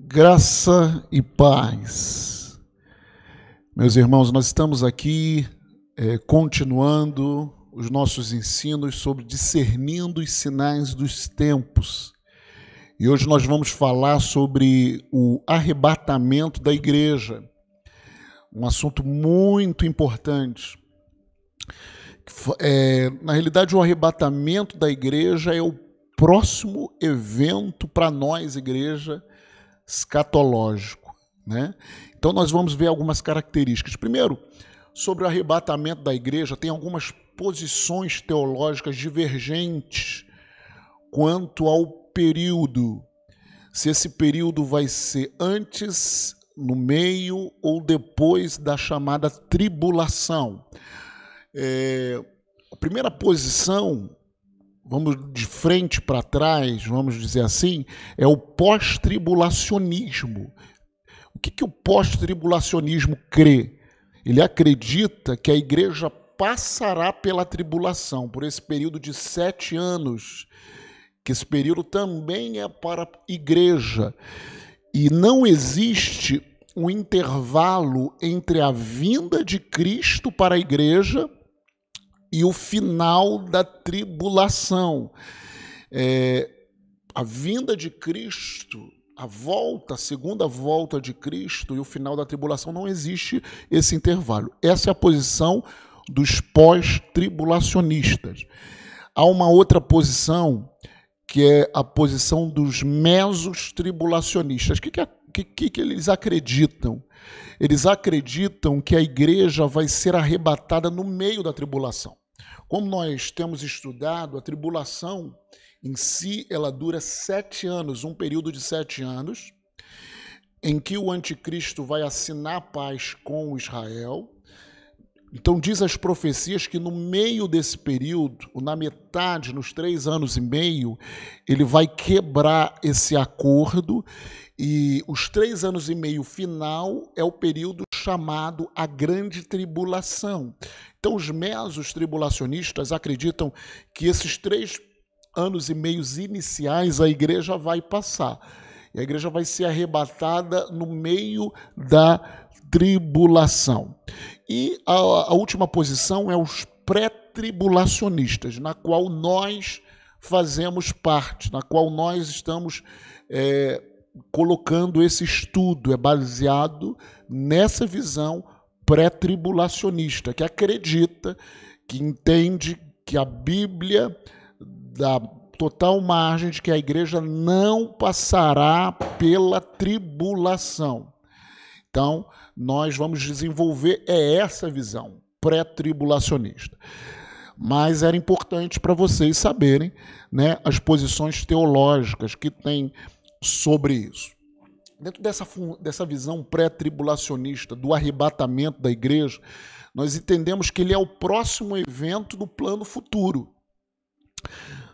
Graça e paz. Meus irmãos, nós estamos aqui é, continuando os nossos ensinos sobre discernindo os sinais dos tempos. E hoje nós vamos falar sobre o arrebatamento da igreja, um assunto muito importante. É, na realidade, o arrebatamento da igreja é o próximo evento para nós, igreja, escatológico. Né? Então, nós vamos ver algumas características. Primeiro, sobre o arrebatamento da igreja, tem algumas posições teológicas divergentes quanto ao período. Se esse período vai ser antes, no meio ou depois da chamada tribulação. É, a primeira posição vamos de frente para trás, vamos dizer assim, é o pós-tribulacionismo. O que, que o pós-tribulacionismo crê? Ele acredita que a igreja passará pela tribulação, por esse período de sete anos, que esse período também é para a igreja. E não existe um intervalo entre a vinda de Cristo para a igreja e o final da tribulação. É, a vinda de Cristo, a volta, a segunda volta de Cristo e o final da tribulação, não existe esse intervalo. Essa é a posição dos pós-tribulacionistas. Há uma outra posição que é a posição dos mesos tribulacionistas. O que, que, que, que eles acreditam? Eles acreditam que a igreja vai ser arrebatada no meio da tribulação. Como nós temos estudado, a tribulação em si ela dura sete anos, um período de sete anos, em que o anticristo vai assinar paz com Israel. Então diz as profecias que no meio desse período, na metade, nos três anos e meio, ele vai quebrar esse acordo e os três anos e meio final é o período chamado a Grande Tribulação. Então, os mesos tribulacionistas acreditam que esses três anos e meios iniciais a igreja vai passar. E a igreja vai ser arrebatada no meio da tribulação. E a, a última posição é os pré-tribulacionistas, na qual nós fazemos parte, na qual nós estamos é, colocando esse estudo, é baseado nessa visão pré-tribulacionista, que acredita, que entende que a Bíblia dá total margem de que a igreja não passará pela tribulação. Então, nós vamos desenvolver é essa visão pré-tribulacionista. Mas era importante para vocês saberem né, as posições teológicas que tem sobre isso. Dentro dessa, dessa visão pré-tribulacionista do arrebatamento da igreja, nós entendemos que ele é o próximo evento do plano futuro,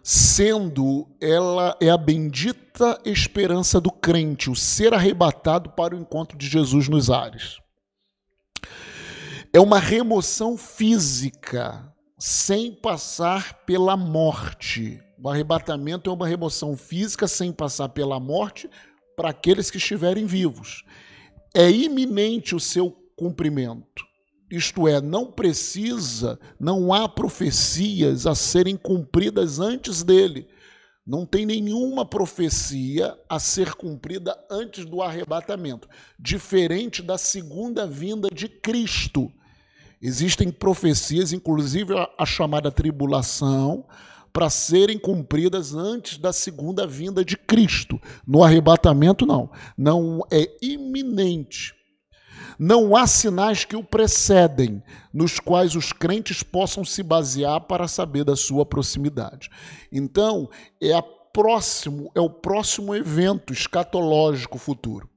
sendo ela é a bendita esperança do crente, o ser arrebatado para o encontro de Jesus nos ares. É uma remoção física sem passar pela morte. O arrebatamento é uma remoção física sem passar pela morte, para aqueles que estiverem vivos. É iminente o seu cumprimento. Isto é, não precisa, não há profecias a serem cumpridas antes dele. Não tem nenhuma profecia a ser cumprida antes do arrebatamento, diferente da segunda vinda de Cristo. Existem profecias, inclusive a chamada tribulação, para serem cumpridas antes da segunda vinda de Cristo. No arrebatamento, não. Não é iminente. Não há sinais que o precedem, nos quais os crentes possam se basear para saber da sua proximidade. Então, é a próximo, é o próximo evento escatológico futuro.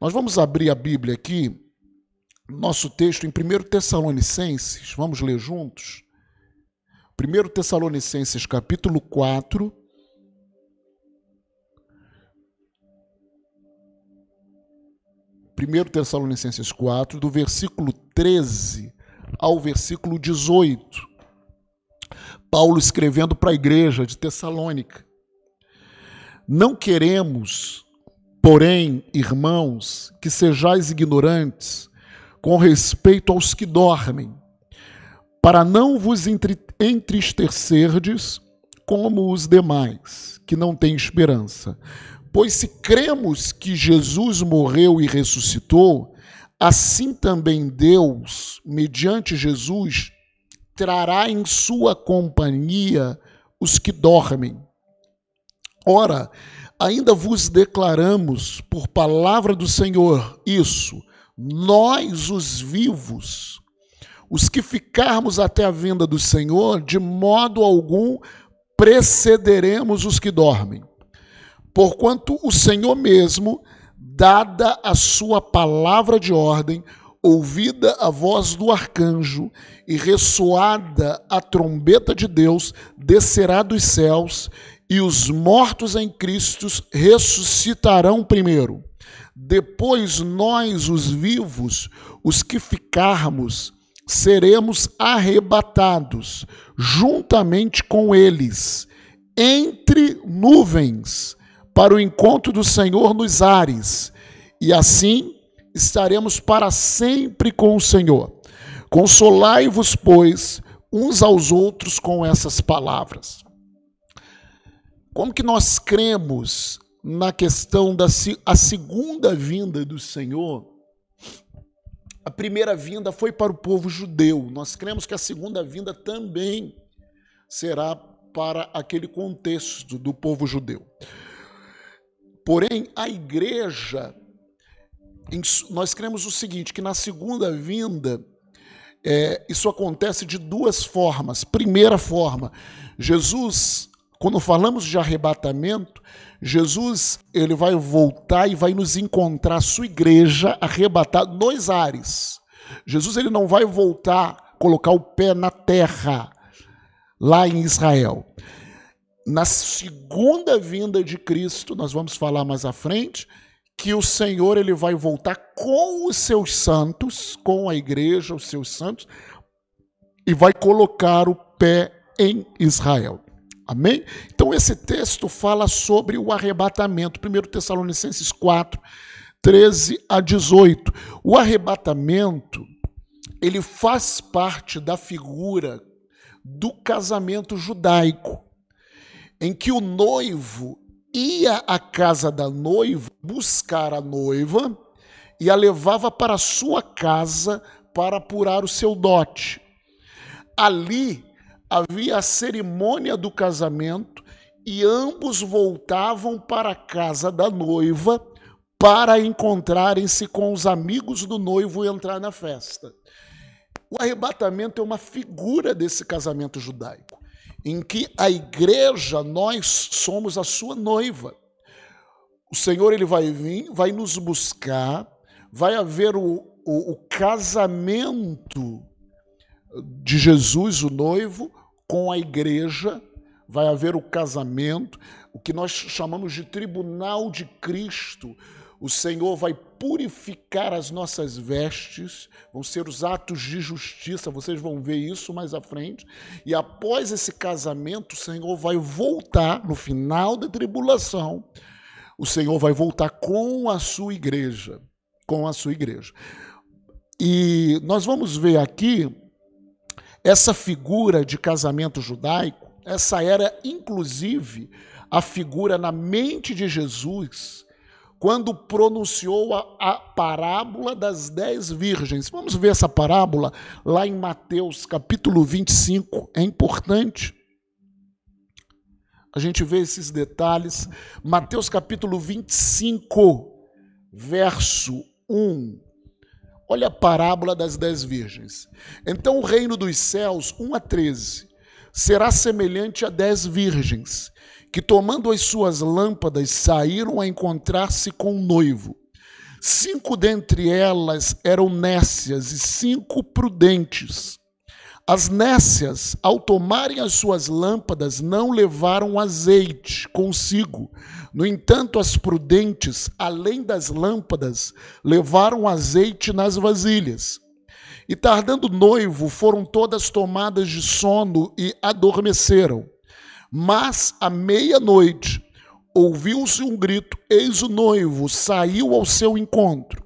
Nós vamos abrir a Bíblia aqui, nosso texto em 1 Tessalonicenses, vamos ler juntos. 1 Tessalonicenses capítulo 4. Primeiro Tessalonicenses 4, do versículo 13 ao versículo 18. Paulo escrevendo para a igreja de Tessalônica. Não queremos, Porém, irmãos, que sejais ignorantes com respeito aos que dormem, para não vos entristecerdes como os demais, que não têm esperança. Pois se cremos que Jesus morreu e ressuscitou, assim também Deus, mediante Jesus, trará em sua companhia os que dormem. Ora, ainda vos declaramos por palavra do Senhor isso, nós os vivos, os que ficarmos até a vinda do Senhor, de modo algum precederemos os que dormem. Porquanto o Senhor mesmo, dada a sua palavra de ordem, ouvida a voz do arcanjo e ressoada a trombeta de Deus, descerá dos céus, e os mortos em Cristo ressuscitarão primeiro. Depois nós, os vivos, os que ficarmos, seremos arrebatados juntamente com eles, entre nuvens, para o encontro do Senhor nos ares, e assim estaremos para sempre com o Senhor. Consolai-vos, pois, uns aos outros com essas palavras. Como que nós cremos na questão da a segunda vinda do Senhor? A primeira vinda foi para o povo judeu. Nós cremos que a segunda vinda também será para aquele contexto do povo judeu. Porém, a igreja, nós cremos o seguinte: que na segunda vinda, é, isso acontece de duas formas. Primeira forma, Jesus quando falamos de arrebatamento, Jesus ele vai voltar e vai nos encontrar sua igreja arrebatada nos ares. Jesus ele não vai voltar colocar o pé na terra lá em Israel. Na segunda vinda de Cristo, nós vamos falar mais à frente, que o Senhor ele vai voltar com os seus santos, com a igreja, os seus santos, e vai colocar o pé em Israel. Amém? Então, esse texto fala sobre o arrebatamento. 1 Tessalonicenses 4, 13 a 18. O arrebatamento, ele faz parte da figura do casamento judaico, em que o noivo ia à casa da noiva buscar a noiva e a levava para a sua casa para apurar o seu dote. Ali havia a cerimônia do casamento e ambos voltavam para a casa da noiva para encontrarem-se com os amigos do noivo e entrar na festa. O arrebatamento é uma figura desse casamento judaico, em que a igreja, nós somos a sua noiva. O Senhor ele vai vir, vai nos buscar, vai haver o, o, o casamento de Jesus, o noivo, com a igreja, vai haver o casamento, o que nós chamamos de tribunal de Cristo. O Senhor vai purificar as nossas vestes, vão ser os atos de justiça, vocês vão ver isso mais à frente. E após esse casamento, o Senhor vai voltar, no final da tribulação, o Senhor vai voltar com a sua igreja. Com a sua igreja. E nós vamos ver aqui essa figura de casamento judaico, essa era inclusive a figura na mente de Jesus quando pronunciou a, a, parábola das dez virgens. Vamos ver essa parábola lá em Mateus capítulo 25, é importante. A gente vê esses detalhes. Mateus capítulo 25, verso 1 Olha a parábola das dez virgens. Então o reino dos céus, 1 a 13, será semelhante a dez virgens, que tomando as suas lâmpadas saíram a encontrar-se com o noivo. Cinco dentre elas eram nécias e cinco prudentes. As nécias, ao tomarem as suas lâmpadas, não levaram azeite consigo. No entanto, as prudentes, além das lâmpadas, levaram azeite nas vasilhas. E tardando noivo, foram todas tomadas de sono e adormeceram. Mas à meia-noite, ouviu-se um grito: Eis o noivo, saiu ao seu encontro.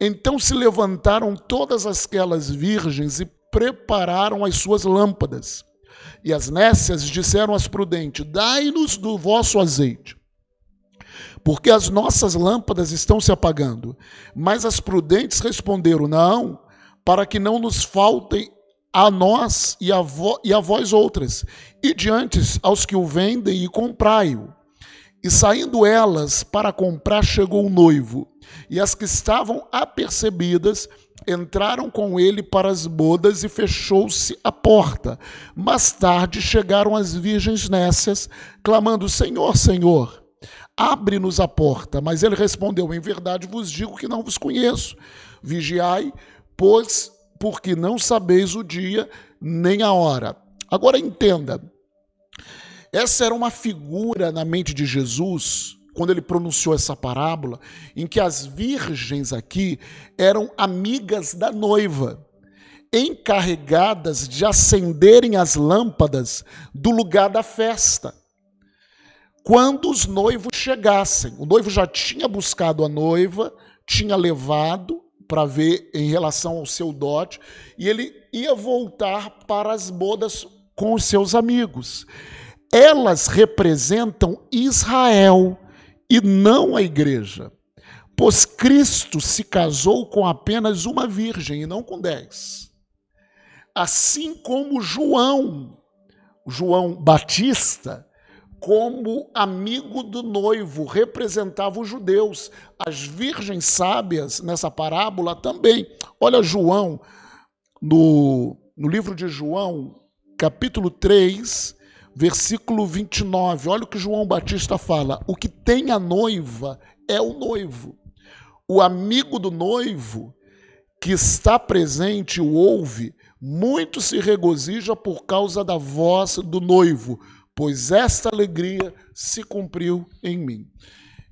Então se levantaram todas aquelas virgens e prepararam as suas lâmpadas. E as nécias disseram às prudentes: Dai-nos do vosso azeite, porque as nossas lâmpadas estão se apagando. Mas as prudentes responderam: Não, para que não nos faltem a nós e a, vo, e a vós outras, e diante aos que o vendem e comprai-o. E saindo elas para comprar, chegou o noivo, e as que estavam apercebidas entraram com ele para as bodas e fechou-se a porta. Mais tarde chegaram as virgens nécias, clamando: Senhor, Senhor, abre-nos a porta. Mas ele respondeu: Em verdade vos digo que não vos conheço. Vigiai, pois, porque não sabeis o dia nem a hora. Agora entenda, essa era uma figura na mente de Jesus, quando ele pronunciou essa parábola, em que as virgens aqui eram amigas da noiva, encarregadas de acenderem as lâmpadas do lugar da festa. Quando os noivos chegassem, o noivo já tinha buscado a noiva, tinha levado para ver em relação ao seu dote, e ele ia voltar para as bodas com os seus amigos elas representam Israel e não a igreja. Pois Cristo se casou com apenas uma virgem e não com dez. Assim como João, João Batista, como amigo do noivo, representava os judeus. As virgens sábias, nessa parábola também. Olha João, no, no livro de João, capítulo 3, versículo 29, olha o que João Batista fala: o que tem a noiva é o noivo. O amigo do noivo que está presente o ouve, muito se regozija por causa da voz do noivo, pois esta alegria se cumpriu em mim.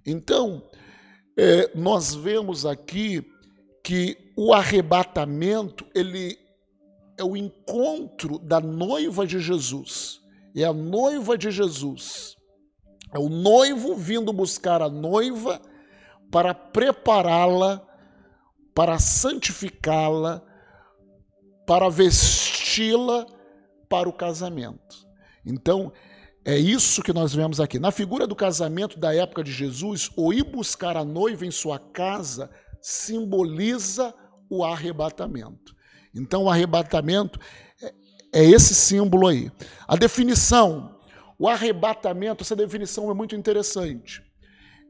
Então, é, nós vemos aqui que o arrebatamento ele é o encontro da noiva de Jesus é a noiva de Jesus. É o noivo vindo buscar a noiva para prepará-la, para santificá-la, para vesti-la para o casamento. Então, é isso que nós vemos aqui. Na figura do casamento da época de Jesus, o ir buscar a noiva em sua casa simboliza o arrebatamento. Então, o arrebatamento é esse símbolo aí. A definição, o arrebatamento, essa definição é muito interessante.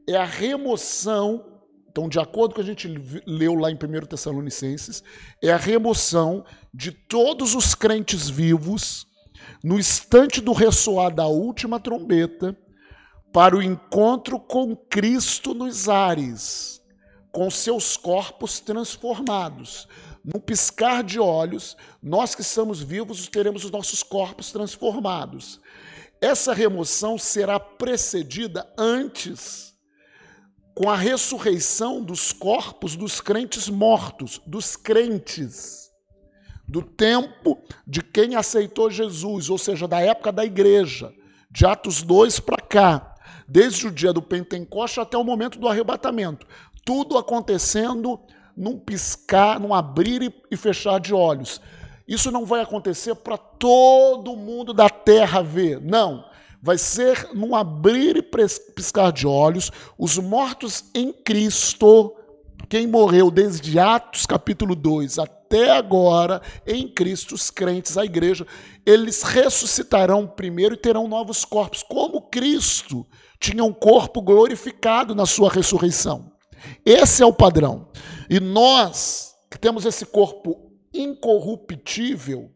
É a remoção, então, de acordo com o que a gente leu lá em 1 Tessalonicenses, é a remoção de todos os crentes vivos no instante do ressoar da última trombeta para o encontro com Cristo nos ares, com seus corpos transformados num piscar de olhos, nós que estamos vivos teremos os nossos corpos transformados. Essa remoção será precedida antes com a ressurreição dos corpos dos crentes mortos, dos crentes, do tempo de quem aceitou Jesus, ou seja, da época da igreja, de Atos 2 para cá, desde o dia do Pentecoste até o momento do arrebatamento. Tudo acontecendo num piscar, num abrir e fechar de olhos. Isso não vai acontecer para todo mundo da terra ver. Não. Vai ser num abrir e piscar de olhos. Os mortos em Cristo, quem morreu desde Atos capítulo 2 até agora, em Cristo, os crentes, a igreja, eles ressuscitarão primeiro e terão novos corpos, como Cristo tinha um corpo glorificado na sua ressurreição. Esse é o padrão. E nós, que temos esse corpo incorruptível,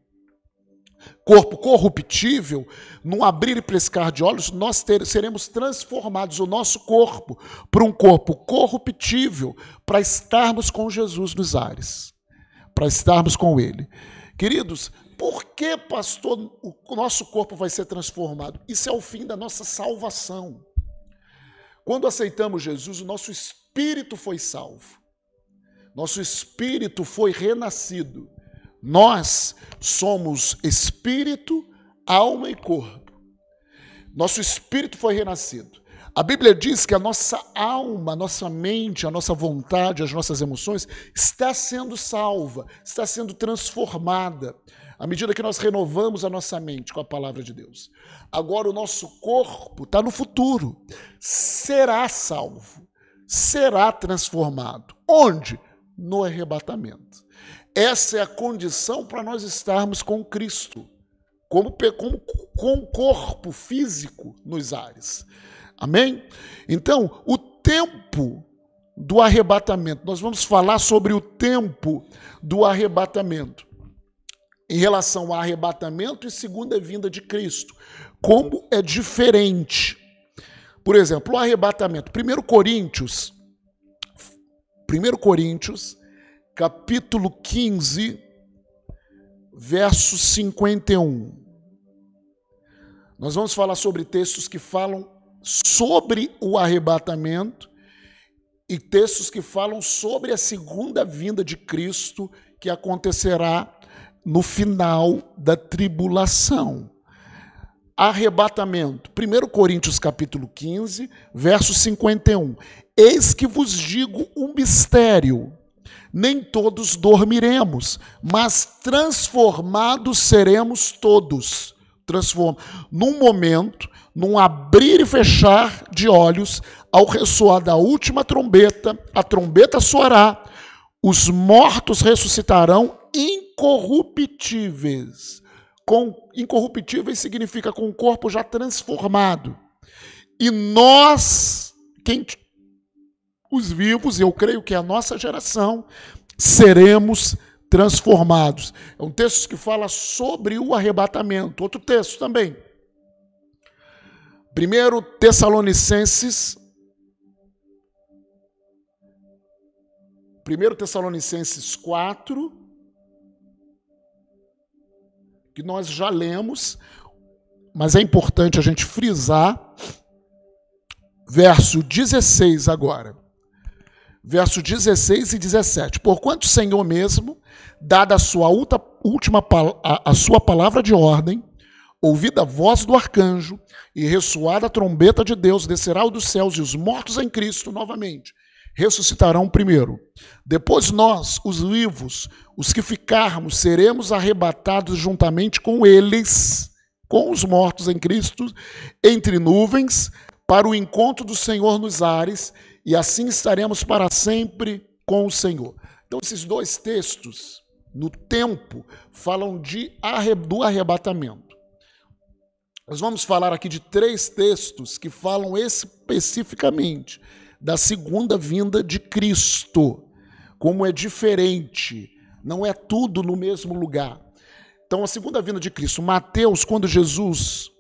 corpo corruptível, num abrir e prescar de olhos, nós ter, seremos transformados o nosso corpo para um corpo corruptível, para estarmos com Jesus nos ares, para estarmos com Ele. Queridos, por que, pastor, o nosso corpo vai ser transformado? Isso é o fim da nossa salvação. Quando aceitamos Jesus, o nosso espírito foi salvo. Nosso espírito foi renascido. Nós somos espírito, alma e corpo. Nosso espírito foi renascido. A Bíblia diz que a nossa alma, a nossa mente, a nossa vontade, as nossas emoções está sendo salva, está sendo transformada à medida que nós renovamos a nossa mente com a palavra de Deus. Agora o nosso corpo está no futuro, será salvo, será transformado. Onde? No arrebatamento. Essa é a condição para nós estarmos com Cristo, como, como com o corpo físico nos ares. Amém? Então, o tempo do arrebatamento, nós vamos falar sobre o tempo do arrebatamento, em relação ao arrebatamento e segunda vinda de Cristo, como é diferente. Por exemplo, o arrebatamento, 1 Coríntios, 1 Coríntios, capítulo 15, verso 51. Nós vamos falar sobre textos que falam sobre o arrebatamento e textos que falam sobre a segunda vinda de Cristo que acontecerá no final da tribulação. Arrebatamento. 1 Coríntios capítulo 15, verso 51. Eis que vos digo um mistério. Nem todos dormiremos, mas transformados seremos todos. Transforma. Num momento, num abrir e fechar de olhos, ao ressoar da última trombeta, a trombeta soará, os mortos ressuscitarão incorruptíveis. Com incorruptíveis significa com o corpo já transformado. E nós, quem os vivos, eu creio que é a nossa geração, seremos transformados. É um texto que fala sobre o arrebatamento. Outro texto também. Primeiro Tessalonicenses 1 Tessalonicenses 4, que nós já lemos, mas é importante a gente frisar, verso 16 agora. Verso 16 e 17. Porquanto o Senhor mesmo, dada a sua última a sua palavra de ordem, ouvida a voz do arcanjo e ressoada a trombeta de Deus, descerá dos céus e os mortos em Cristo novamente ressuscitarão primeiro. Depois nós, os vivos, os que ficarmos, seremos arrebatados juntamente com eles, com os mortos em Cristo, entre nuvens, para o encontro do Senhor nos ares, e assim estaremos para sempre com o Senhor. Então, esses dois textos, no tempo, falam de do arrebatamento. Nós vamos falar aqui de três textos que falam especificamente da segunda vinda de Cristo. Como é diferente, não é tudo no mesmo lugar. Então, a segunda vinda de Cristo, Mateus, quando Jesus,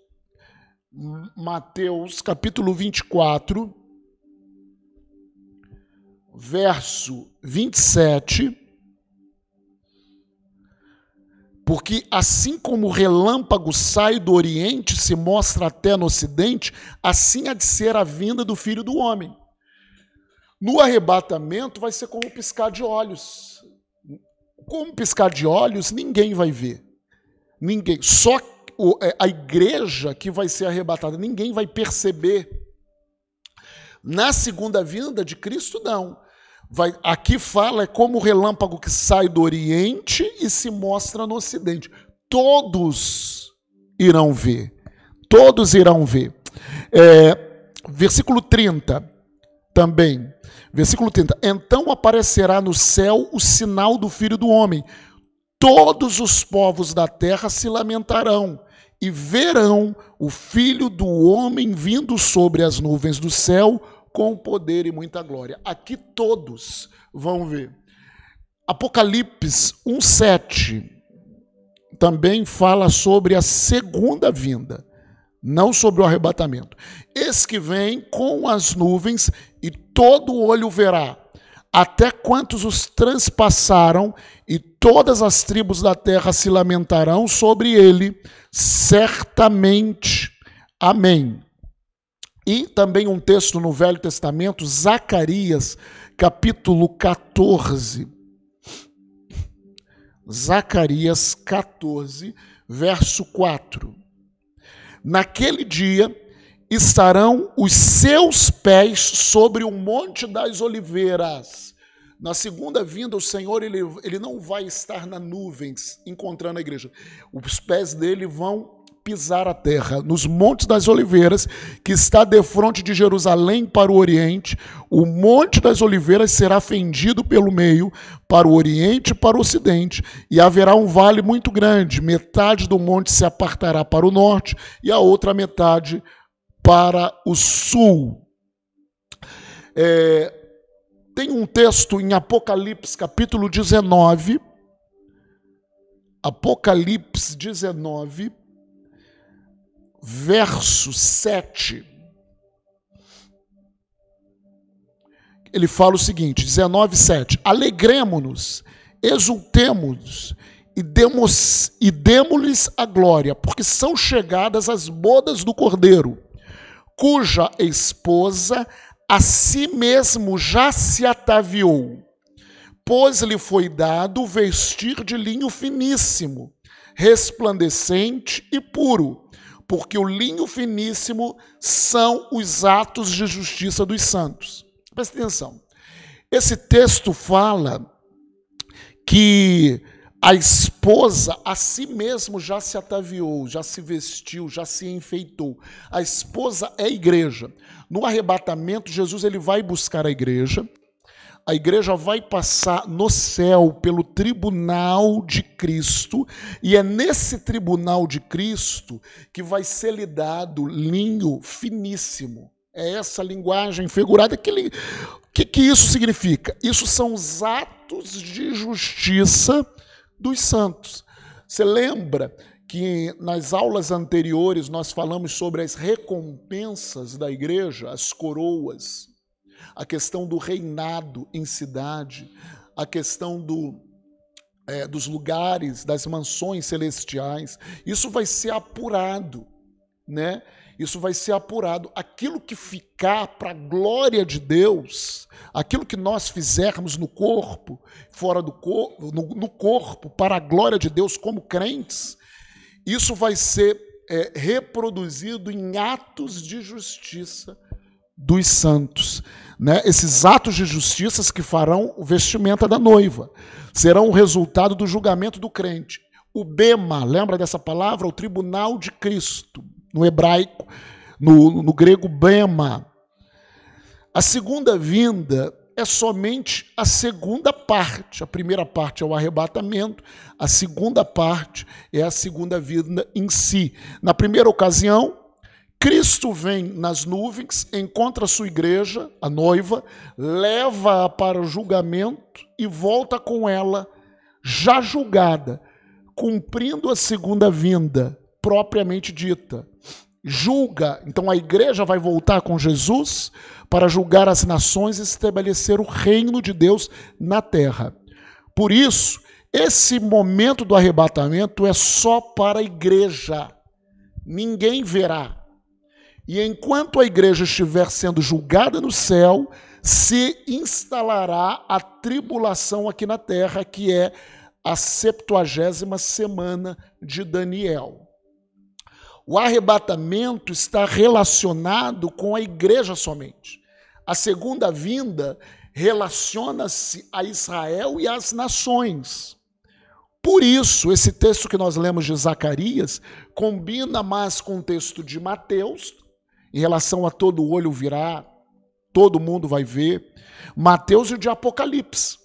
Mateus capítulo 24, verso 27, porque assim como o relâmpago sai do Oriente se mostra até no Ocidente, assim há de ser a vinda do Filho do Homem. No arrebatamento vai ser como piscar de olhos. Como piscar de olhos, ninguém vai ver. Ninguém. Só é, a igreja que vai ser arrebatada, ninguém vai perceber. Na segunda vinda de Cristo, não. Vai, aqui fala é como o relâmpago que sai do Oriente e se mostra no Ocidente. Todos irão ver. Todos irão ver. É, versículo 30 também. Versículo 30. Então aparecerá no céu o sinal do Filho do Homem. Todos os povos da terra se lamentarão e verão o Filho do Homem vindo sobre as nuvens do céu com poder e muita glória. Aqui todos vão ver. Apocalipse 1:7 também fala sobre a segunda vinda, não sobre o arrebatamento. Esse que vem com as nuvens e todo olho verá, até quantos os transpassaram, e todas as tribos da terra se lamentarão sobre ele, certamente. Amém. E também um texto no Velho Testamento, Zacarias, capítulo 14. Zacarias 14, verso 4. Naquele dia estarão os seus pés sobre o monte das oliveiras. Na segunda vinda, o Senhor ele, ele não vai estar nas nuvens encontrando a igreja. Os pés dele vão pisar a terra, nos Montes das Oliveiras, que está de frente de Jerusalém para o Oriente. O Monte das Oliveiras será fendido pelo meio, para o Oriente e para o Ocidente, e haverá um vale muito grande. Metade do monte se apartará para o norte e a outra metade para o sul. É, tem um texto em Apocalipse, capítulo 19. Apocalipse 19 verso 7, ele fala o seguinte, 19, 7, alegremos-nos, exultemos e demos e demos-lhes a glória, porque são chegadas as bodas do Cordeiro, cuja esposa a si mesmo já se ataviou, pois lhe foi dado vestir de linho finíssimo, resplandecente e puro, porque o linho finíssimo são os atos de justiça dos santos. Presta atenção. Esse texto fala que a esposa a si mesmo já se ataviou, já se vestiu, já se enfeitou. A esposa é a igreja. No arrebatamento, Jesus ele vai buscar a igreja a igreja vai passar no céu pelo tribunal de Cristo, e é nesse tribunal de Cristo que vai ser lhe dado linho finíssimo. É essa linguagem figurada. Que, que, que isso significa? Isso são os atos de justiça dos santos. Você lembra que nas aulas anteriores nós falamos sobre as recompensas da igreja, as coroas, a questão do reinado em cidade, a questão do, é, dos lugares, das mansões celestiais. Isso vai ser apurado, né? Isso vai ser apurado. Aquilo que ficar para a glória de Deus, aquilo que nós fizermos no corpo, fora do corpo, no, no corpo, para a glória de Deus como crentes, isso vai ser é, reproduzido em atos de justiça dos santos. Né? Esses atos de justiça que farão o vestimenta da noiva serão o resultado do julgamento do crente. O Bema, lembra dessa palavra? O tribunal de Cristo, no hebraico, no, no grego Bema. A segunda vinda é somente a segunda parte. A primeira parte é o arrebatamento, a segunda parte é a segunda vinda em si. Na primeira ocasião, Cristo vem nas nuvens, encontra a sua igreja, a noiva, leva-a para o julgamento e volta com ela, já julgada, cumprindo a segunda vinda, propriamente dita. Julga, então a igreja vai voltar com Jesus para julgar as nações e estabelecer o reino de Deus na terra. Por isso, esse momento do arrebatamento é só para a igreja. Ninguém verá e enquanto a igreja estiver sendo julgada no céu, se instalará a tribulação aqui na terra, que é a septuagésima semana de Daniel. O arrebatamento está relacionado com a igreja somente. A segunda vinda relaciona-se a Israel e às nações. Por isso, esse texto que nós lemos de Zacarias combina mais com o texto de Mateus, em relação a todo olho virá, todo mundo vai ver. Mateus e o de Apocalipse.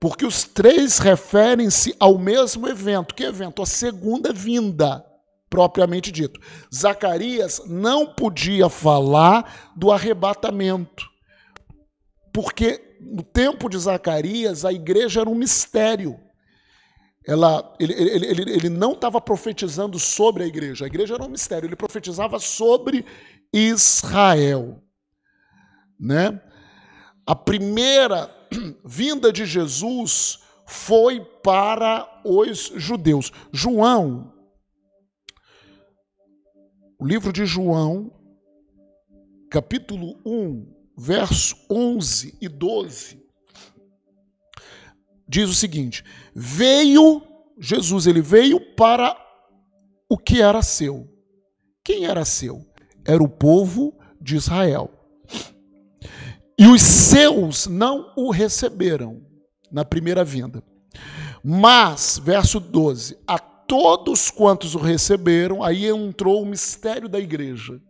Porque os três referem-se ao mesmo evento. Que evento? A segunda vinda, propriamente dito. Zacarias não podia falar do arrebatamento. Porque no tempo de Zacarias, a igreja era um mistério. Ela, ele, ele, ele, ele não estava profetizando sobre a igreja, a igreja era um mistério, ele profetizava sobre Israel. Né? A primeira vinda de Jesus foi para os judeus. João, o livro de João, capítulo 1, verso 11 e 12, diz o seguinte: Veio Jesus, ele veio para o que era seu. Quem era seu? Era o povo de Israel. E os seus não o receberam na primeira vinda. Mas, verso 12, a todos quantos o receberam, aí entrou o mistério da igreja.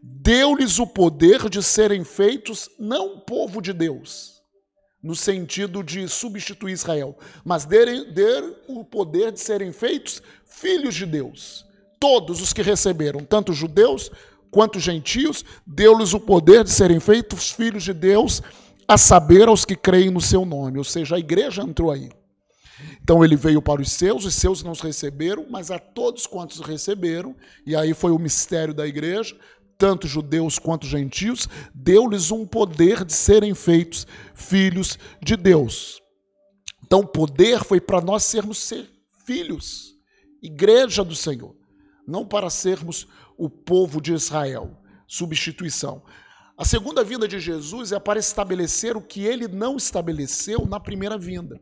Deu-lhes o poder de serem feitos não povo de Deus, no sentido de substituir Israel, mas der, der o poder de serem feitos filhos de Deus. Todos os que receberam, tanto judeus quanto gentios, deu-lhes o poder de serem feitos filhos de Deus, a saber, aos que creem no seu nome. Ou seja, a igreja entrou aí. Então ele veio para os seus, os seus não os receberam, mas a todos quantos receberam, e aí foi o mistério da igreja, tanto judeus quanto gentios, deu-lhes um poder de serem feitos filhos de Deus. Então, o poder foi para nós sermos ser filhos, igreja do Senhor, não para sermos o povo de Israel. Substituição. A segunda vinda de Jesus é para estabelecer o que ele não estabeleceu na primeira vinda.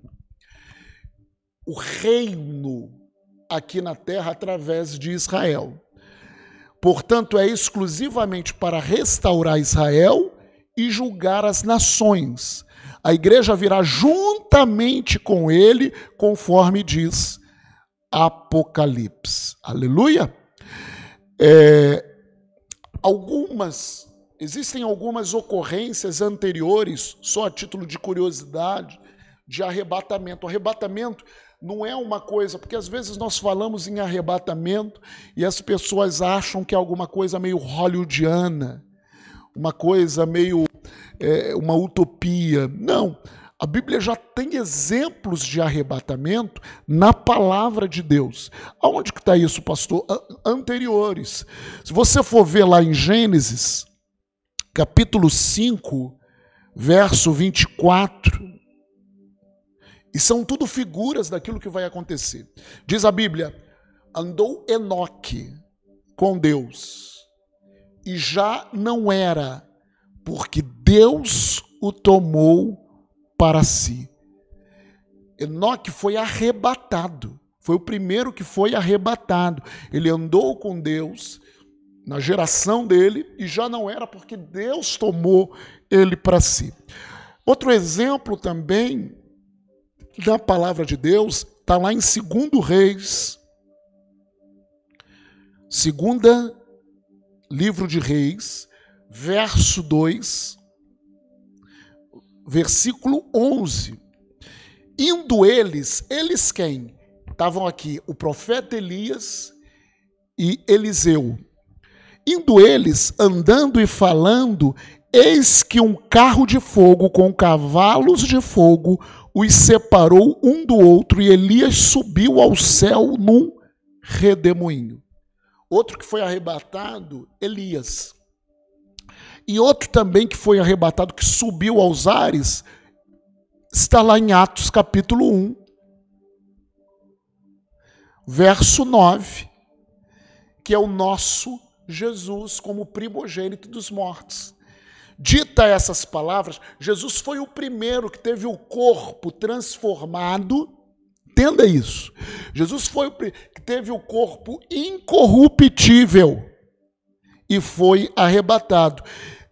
O reino aqui na terra através de Israel. Portanto, é exclusivamente para restaurar Israel e julgar as nações. A igreja virá juntamente com ele, conforme diz Apocalipse. Aleluia! É, algumas, existem algumas ocorrências anteriores, só a título de curiosidade, de arrebatamento. Arrebatamento não é uma coisa, porque às vezes nós falamos em arrebatamento e as pessoas acham que é alguma coisa meio hollywoodiana, uma coisa meio é, uma utopia. Não. A Bíblia já tem exemplos de arrebatamento na palavra de Deus. Aonde que está isso, pastor? Anteriores. Se você for ver lá em Gênesis, capítulo 5, verso 24, e são tudo figuras daquilo que vai acontecer. Diz a Bíblia: andou Enoque com Deus, e já não era, porque Deus o tomou para si. Enoque foi arrebatado, foi o primeiro que foi arrebatado. Ele andou com Deus na geração dele e já não era porque Deus tomou ele para si. Outro exemplo também da palavra de Deus está lá em 2 Reis, segunda livro de Reis, verso 2, versículo 11. Indo eles, eles quem? Estavam aqui o profeta Elias e Eliseu. Indo eles, andando e falando, eis que um carro de fogo com cavalos de fogo os separou um do outro e Elias subiu ao céu num redemoinho. Outro que foi arrebatado, Elias. E outro também que foi arrebatado, que subiu aos ares, está lá em Atos capítulo 1, verso 9, que é o nosso Jesus como primogênito dos mortos. Dita essas palavras, Jesus foi o primeiro que teve o corpo transformado. Entenda isso. Jesus foi o que teve o corpo incorruptível e foi arrebatado.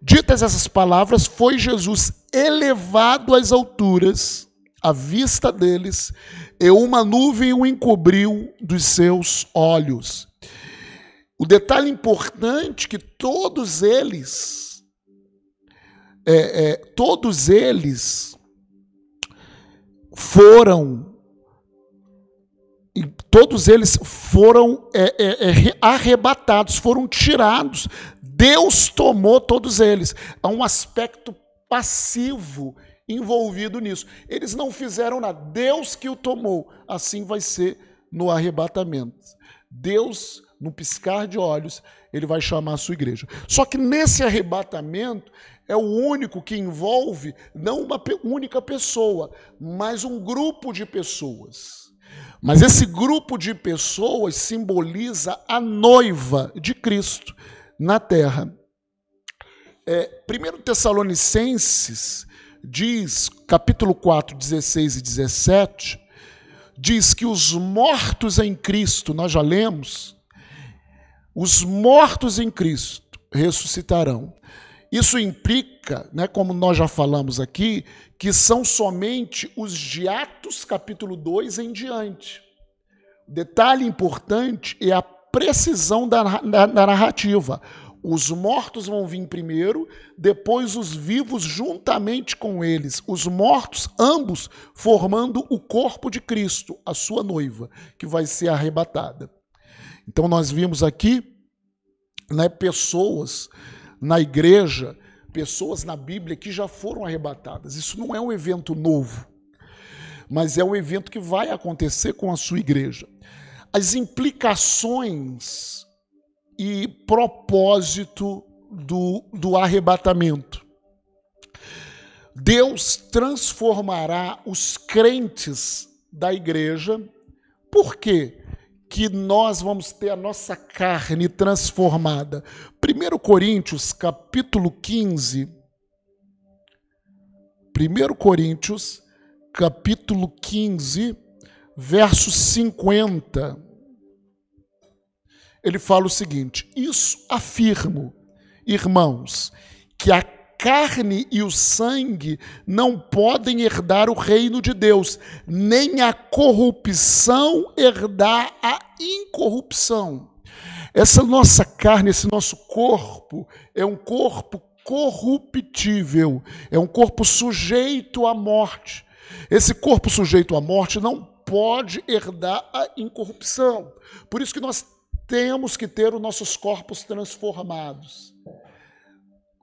Ditas essas palavras, foi Jesus elevado às alturas, à vista deles, e uma nuvem o encobriu dos seus olhos. O detalhe importante que todos eles, é, é, todos eles foram e todos eles foram é, é, é, arrebatados, foram tirados. Deus tomou todos eles. Há um aspecto passivo envolvido nisso. Eles não fizeram nada, Deus que o tomou. Assim vai ser no arrebatamento. Deus, no piscar de olhos, ele vai chamar a sua igreja. Só que nesse arrebatamento é o único que envolve não uma única pessoa, mas um grupo de pessoas. Mas esse grupo de pessoas simboliza a noiva de Cristo na terra. É, 1 Tessalonicenses diz, capítulo 4, 16 e 17, diz que os mortos em Cristo, nós já lemos, os mortos em Cristo, ressuscitarão. Isso implica, né, como nós já falamos aqui, que são somente os de Atos capítulo 2 em diante. Detalhe importante é a precisão da, da, da narrativa. Os mortos vão vir primeiro, depois os vivos juntamente com eles. Os mortos, ambos, formando o corpo de Cristo, a sua noiva, que vai ser arrebatada. Então nós vimos aqui né, pessoas na igreja, pessoas na Bíblia que já foram arrebatadas. Isso não é um evento novo, mas é um evento que vai acontecer com a sua igreja. As implicações e propósito do, do arrebatamento. Deus transformará os crentes da igreja, por quê? Que nós vamos ter a nossa carne transformada. 1 Coríntios, capítulo 15. 1 Coríntios, capítulo 15, verso 50 ele fala o seguinte: Isso afirmo, irmãos, que a carne e o sangue não podem herdar o reino de Deus, nem a corrupção herdar a incorrupção. Essa nossa carne, esse nosso corpo, é um corpo corruptível, é um corpo sujeito à morte. Esse corpo sujeito à morte não pode herdar a incorrupção. Por isso que nós temos que ter os nossos corpos transformados.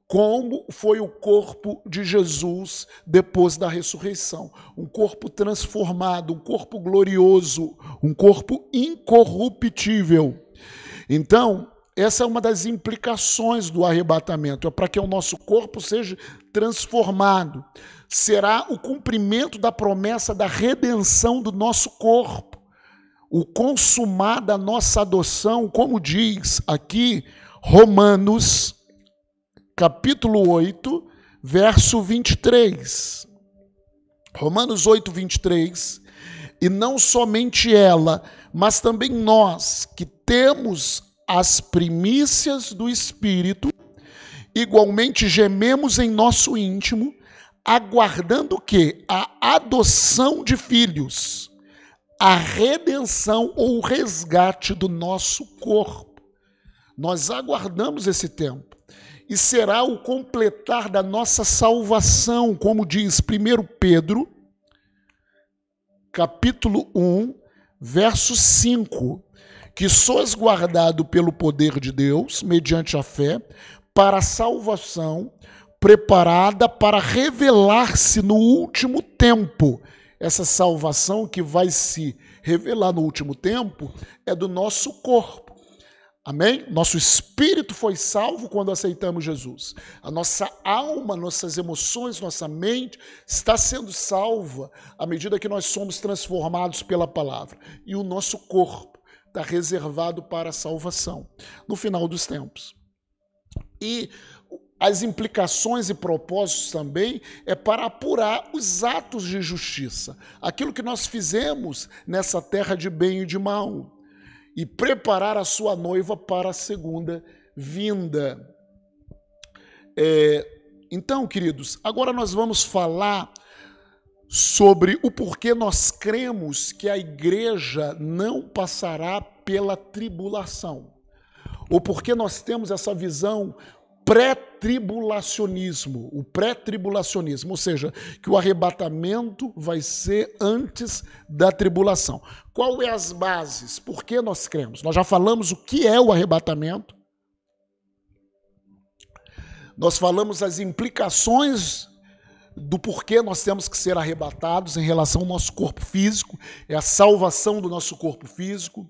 Como foi o corpo de Jesus depois da ressurreição? Um corpo transformado, um corpo glorioso, um corpo incorruptível. Então, essa é uma das implicações do arrebatamento, é para que o nosso corpo seja transformado. Será o cumprimento da promessa da redenção do nosso corpo o consumar da nossa adoção, como diz aqui Romanos, capítulo 8, verso 23. Romanos 8, 23. E não somente ela, mas também nós, que temos as primícias do Espírito, igualmente gememos em nosso íntimo, aguardando o? A adoção de filhos a redenção ou o resgate do nosso corpo. Nós aguardamos esse tempo. E será o completar da nossa salvação, como diz 1 Pedro, capítulo 1, verso 5, que sois guardado pelo poder de Deus, mediante a fé, para a salvação preparada para revelar-se no último tempo essa salvação que vai se revelar no último tempo é do nosso corpo. Amém? Nosso espírito foi salvo quando aceitamos Jesus. A nossa alma, nossas emoções, nossa mente está sendo salva à medida que nós somos transformados pela palavra. E o nosso corpo está reservado para a salvação no final dos tempos. E as implicações e propósitos também é para apurar os atos de justiça, aquilo que nós fizemos nessa terra de bem e de mal, e preparar a sua noiva para a segunda vinda. É, então, queridos, agora nós vamos falar sobre o porquê nós cremos que a igreja não passará pela tribulação. O porquê nós temos essa visão pré-tribulacionismo, o pré-tribulacionismo, ou seja, que o arrebatamento vai ser antes da tribulação. Qual é as bases? Por que nós cremos? Nós já falamos o que é o arrebatamento. Nós falamos as implicações do porquê nós temos que ser arrebatados em relação ao nosso corpo físico, é a salvação do nosso corpo físico.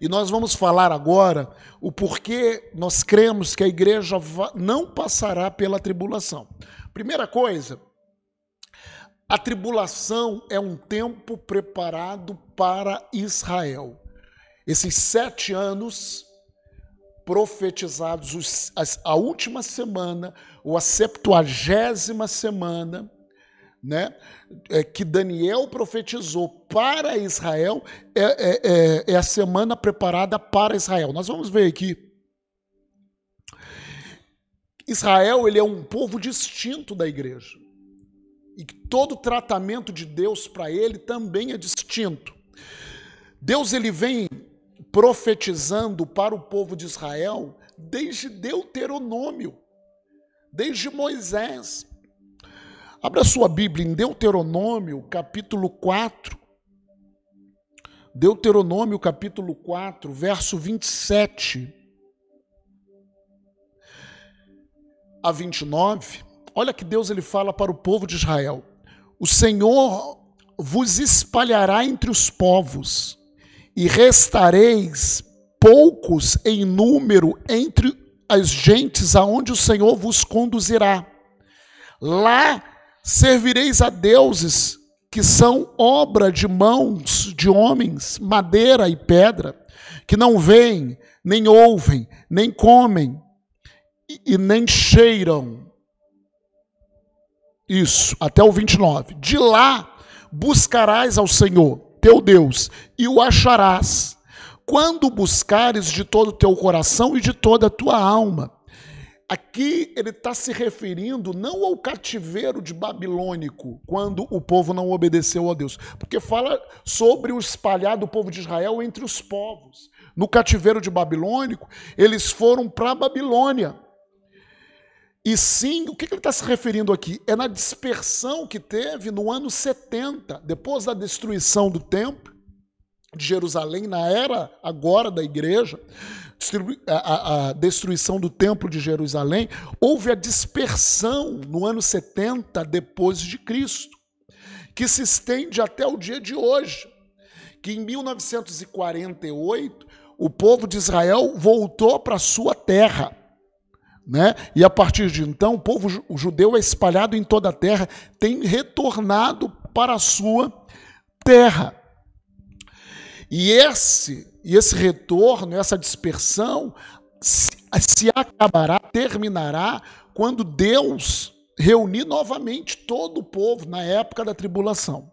E nós vamos falar agora o porquê nós cremos que a igreja não passará pela tribulação. Primeira coisa, a tribulação é um tempo preparado para Israel. Esses sete anos profetizados, a última semana, ou a septuagésima semana, né, é, que Daniel profetizou para Israel é, é, é, é, a semana preparada para Israel. Nós vamos ver aqui Israel ele é um povo distinto da igreja. E todo tratamento de Deus para ele também é distinto. Deus ele vem profetizando para o povo de Israel desde Deuteronômio, desde Moisés. Abra sua Bíblia em Deuteronômio, capítulo 4. Deuteronômio, capítulo 4, verso 27 a 29. Olha que Deus ele fala para o povo de Israel: O Senhor vos espalhará entre os povos, e restareis poucos em número entre as gentes aonde o Senhor vos conduzirá. Lá servireis a deuses que são obra de mãos de homens, madeira e pedra, que não veem, nem ouvem, nem comem e, e nem cheiram. Isso, até o 29. De lá buscarás ao Senhor teu Deus, e o acharás, quando buscares de todo o teu coração e de toda a tua alma. Aqui ele está se referindo não ao cativeiro de babilônico, quando o povo não obedeceu a Deus, porque fala sobre o espalhado do povo de Israel entre os povos. No cativeiro de babilônico, eles foram para Babilônia. E sim, o que ele está se referindo aqui? É na dispersão que teve no ano 70, depois da destruição do templo de Jerusalém, na era agora da igreja, a, destruição do templo de Jerusalém, houve a dispersão no ano 70 depois de Cristo, que se estende até o dia de hoje, que em 1948 o povo de Israel voltou para sua terra né? E a partir de então, o povo judeu é espalhado em toda a terra, tem retornado para a sua terra. E esse, e esse retorno, essa dispersão, se, se acabará, terminará, quando Deus reunir novamente todo o povo na época da tribulação.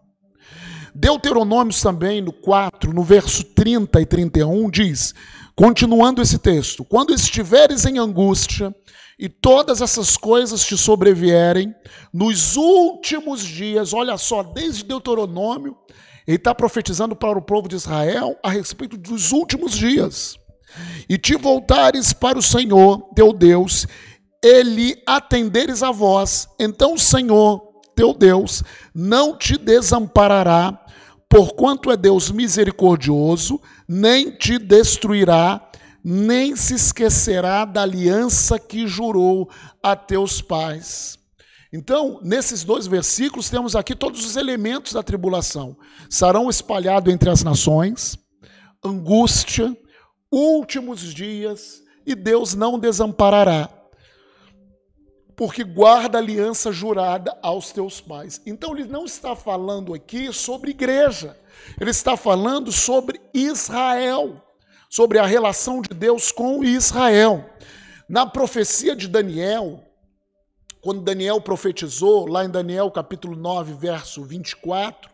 Deuteronômios também, no 4, no verso 30 e 31, diz: Continuando esse texto: Quando estiveres em angústia e todas essas coisas te sobrevierem, nos últimos dias, olha só, desde Deuteronômio, ele está profetizando para o povo de Israel a respeito dos últimos dias. E te voltares para o Senhor, teu Deus, ele atenderes a voz, então o Senhor, teu Deus, não te desamparará, porquanto é Deus misericordioso, nem te destruirá, nem se esquecerá da aliança que jurou a teus pais. Então, nesses dois versículos, temos aqui todos os elementos da tribulação: serão espalhados entre as nações, angústia, últimos dias, e Deus não desamparará, porque guarda a aliança jurada aos teus pais. Então, ele não está falando aqui sobre igreja, ele está falando sobre Israel, sobre a relação de Deus com Israel. Na profecia de Daniel, quando Daniel profetizou, lá em Daniel capítulo 9, verso 24,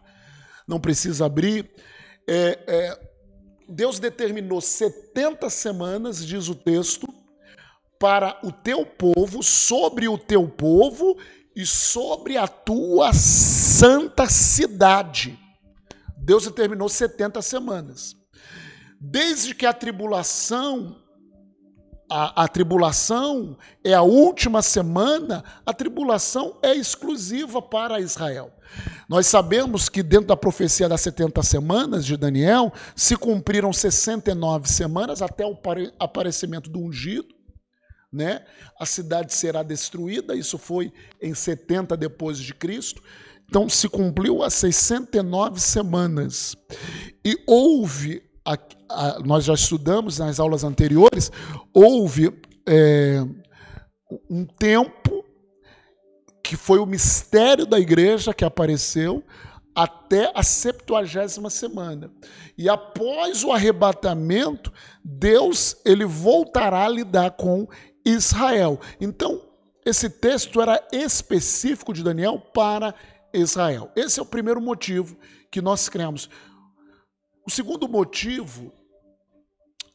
não precisa abrir, é, é, Deus determinou 70 semanas, diz o texto, para o teu povo, sobre o teu povo e sobre a tua santa cidade. Deus determinou 70 semanas. Desde que a tribulação, a, a, tribulação é a última semana, a tribulação é exclusiva para Israel. Nós sabemos que dentro da profecia das 70 semanas de Daniel, se cumpriram 69 semanas até o aparecimento do ungido, né? A cidade será destruída, isso foi em 70 depois de Cristo. Então se cumpriu as 69 semanas. E houve, a, a, nós já estudamos nas aulas anteriores, houve é, um tempo que foi o mistério da igreja que apareceu até a septuagésima semana. E após o arrebatamento, Deus ele voltará a lidar com Israel. Então, esse texto era específico de Daniel para Israel. Esse é o primeiro motivo que nós cremos. O segundo motivo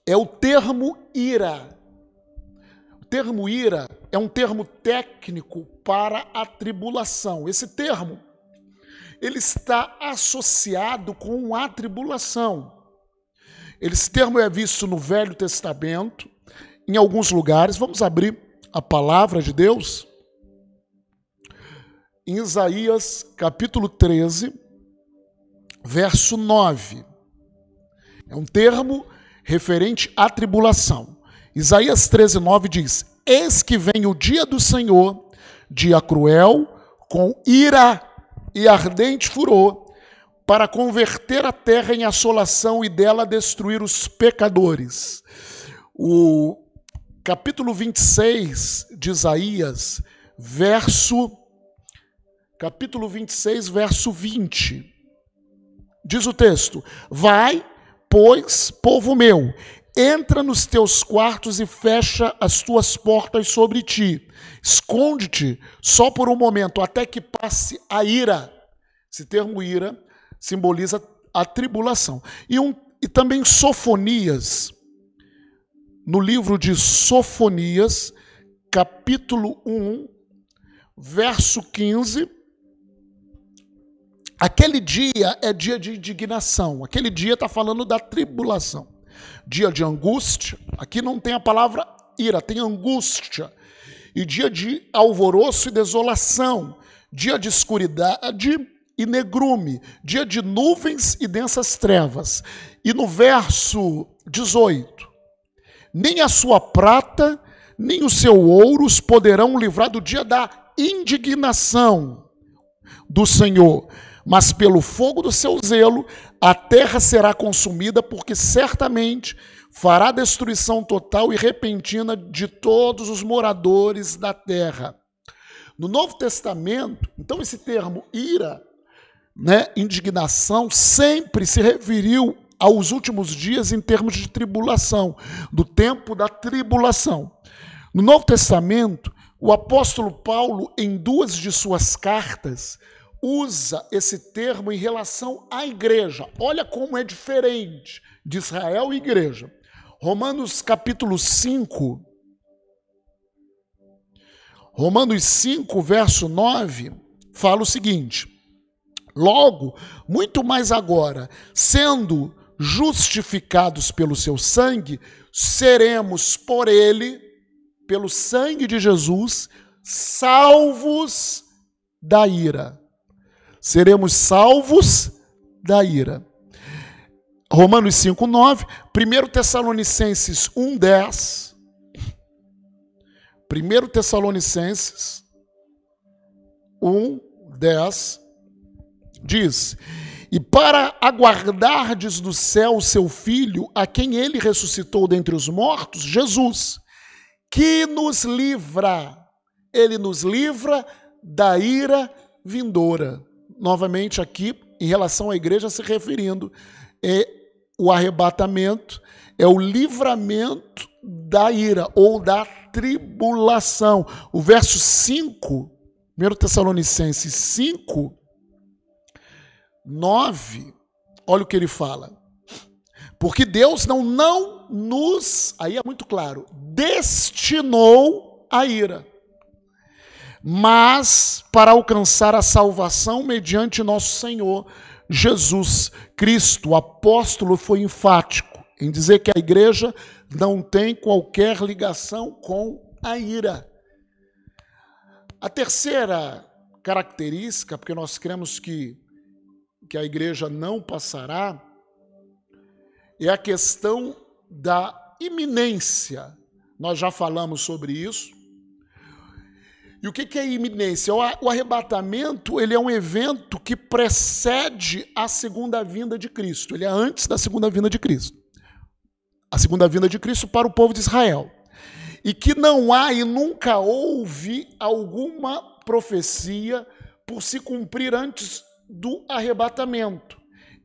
é o termo ira. O termo ira é um termo técnico para a tribulação. Esse termo ele está associado com a tribulação. Esse termo é visto no Velho Testamento, em alguns lugares. Vamos abrir a palavra de Deus. Em Isaías capítulo 13, verso 9. É um termo referente à tribulação. Isaías 13, 9 diz: Eis que vem o dia do Senhor, dia cruel, com ira e ardente furor, para converter a terra em assolação e dela destruir os pecadores. O capítulo 26 de Isaías, verso capítulo 26, verso 20. Diz o texto: Vai, pois, povo meu, entra nos teus quartos e fecha as tuas portas sobre ti. Esconde-te só por um momento, até que passe a ira. Esse termo ira simboliza a tribulação. E, um, e também Sofonias, no livro de Sofonias, capítulo 1, verso 15. Aquele dia é dia de indignação, aquele dia está falando da tribulação. Dia de angústia, aqui não tem a palavra ira, tem angústia. E dia de alvoroço e desolação, dia de escuridade e negrume, dia de nuvens e densas trevas. E no verso 18: Nem a sua prata, nem o seu ouro os poderão livrar do dia da indignação do Senhor, mas pelo fogo do seu zelo a terra será consumida, porque certamente fará destruição total e repentina de todos os moradores da terra. No Novo Testamento, então esse termo ira né, indignação, sempre se referiu aos últimos dias em termos de tribulação, do tempo da tribulação. No Novo Testamento, o apóstolo Paulo, em duas de suas cartas, usa esse termo em relação à igreja. Olha como é diferente de Israel e igreja. Romanos capítulo 5. Romanos 5, verso 9, fala o seguinte: Logo, muito mais agora, sendo justificados pelo seu sangue, seremos por ele, pelo sangue de Jesus, salvos da ira. Seremos salvos da ira. Romanos 5, 9, 1 Tessalonicenses 1, 10. 1 Tessalonicenses 1, 10 diz: E para aguardardes do céu seu filho, a quem ele ressuscitou dentre os mortos, Jesus, que nos livra, ele nos livra da ira vindoura. Novamente aqui, em relação à igreja, se referindo, é o arrebatamento, é o livramento da ira ou da tribulação. O verso 5, 1 Tessalonicenses 5, 9, olha o que ele fala. Porque Deus não, não nos, aí é muito claro, destinou a ira, mas para alcançar a salvação mediante nosso Senhor Jesus Cristo. O apóstolo foi enfático em dizer que a igreja não tem qualquer ligação com a ira. A terceira característica, porque nós cremos que que a igreja não passará é a questão da iminência. Nós já falamos sobre isso. E o que é iminência? O arrebatamento ele é um evento que precede a segunda vinda de Cristo. Ele é antes da segunda vinda de Cristo. A segunda vinda de Cristo para o povo de Israel. E que não há e nunca houve alguma profecia por se cumprir antes do arrebatamento.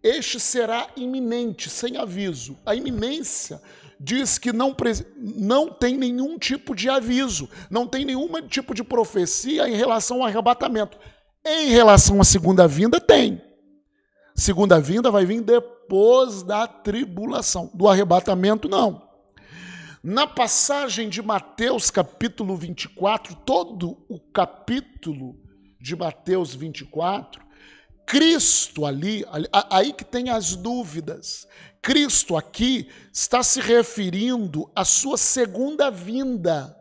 Este será iminente, sem aviso. A iminência diz que não, não tem nenhum tipo de aviso, não tem nenhum tipo de profecia em relação ao arrebatamento. Em relação à segunda vinda, tem. Segunda vinda vai vir depois da tribulação. Do arrebatamento, não. Na passagem de Mateus capítulo 24, todo o capítulo de Mateus 24, Cristo ali, aí que tem as dúvidas. Cristo aqui está se referindo à sua segunda vinda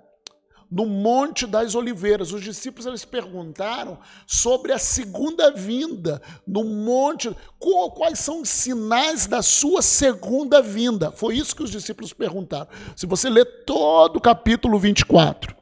no Monte das Oliveiras. Os discípulos eles perguntaram sobre a segunda vinda no monte, quais são os sinais da sua segunda vinda? Foi isso que os discípulos perguntaram. Se você ler todo o capítulo 24,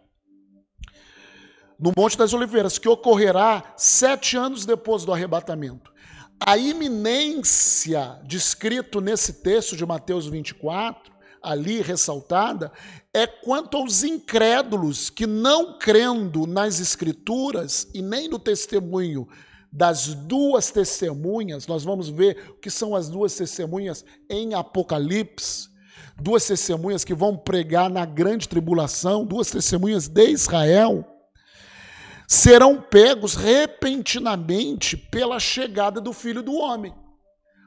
no Monte das Oliveiras, que ocorrerá sete anos depois do arrebatamento. A iminência descrito nesse texto de Mateus 24, ali ressaltada, é quanto aos incrédulos que, não crendo nas Escrituras e nem no testemunho das duas testemunhas, nós vamos ver o que são as duas testemunhas em Apocalipse, duas testemunhas que vão pregar na grande tribulação, duas testemunhas de Israel, serão pegos repentinamente pela chegada do Filho do Homem,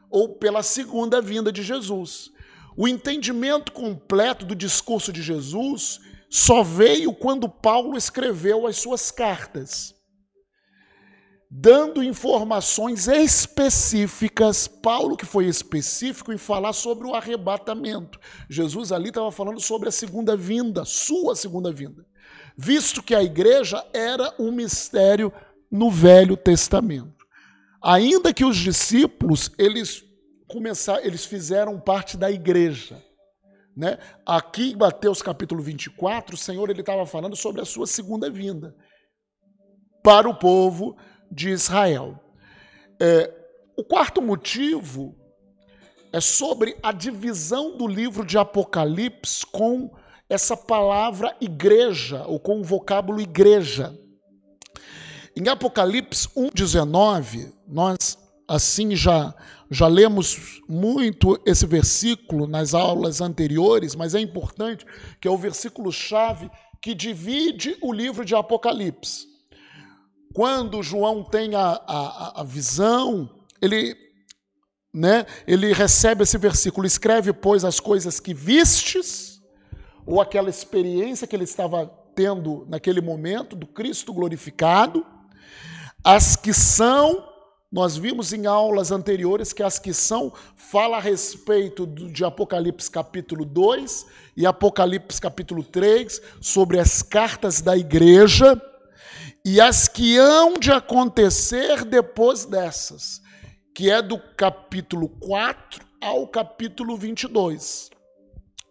ou pela segunda vinda de Jesus. O entendimento completo do discurso de Jesus só veio quando Paulo escreveu as suas cartas, dando informações específicas. Paulo, que foi específico em falar sobre o arrebatamento. Jesus ali estava falando sobre a segunda vinda, sua segunda vinda, visto que a igreja era um mistério no Velho Testamento. Ainda que os discípulos, eles começar, eles fizeram parte da igreja. Né? Aqui em Mateus capítulo 24, o Senhor ele estava falando sobre a sua segunda vinda para o povo de Israel. É, o quarto motivo é sobre a divisão do livro de Apocalipse com essa palavra igreja, ou com o vocábulo igreja. Em Apocalipse 1,19, nós assim já já lemos muito esse versículo nas aulas anteriores, mas é importante que é o versículo chave que divide o livro de Apocalipse. Quando João tem a, a, a visão, ele, né, ele recebe esse versículo, escreve, pois, as coisas que vistes, ou aquela experiência que ele estava tendo naquele momento do Cristo glorificado, as que são nós vimos em aulas anteriores que as que são fala a respeito de Apocalipse capítulo 2 e Apocalipse capítulo 3 sobre as cartas da igreja e as que hão de acontecer depois dessas, que é do capítulo 4 ao capítulo 22.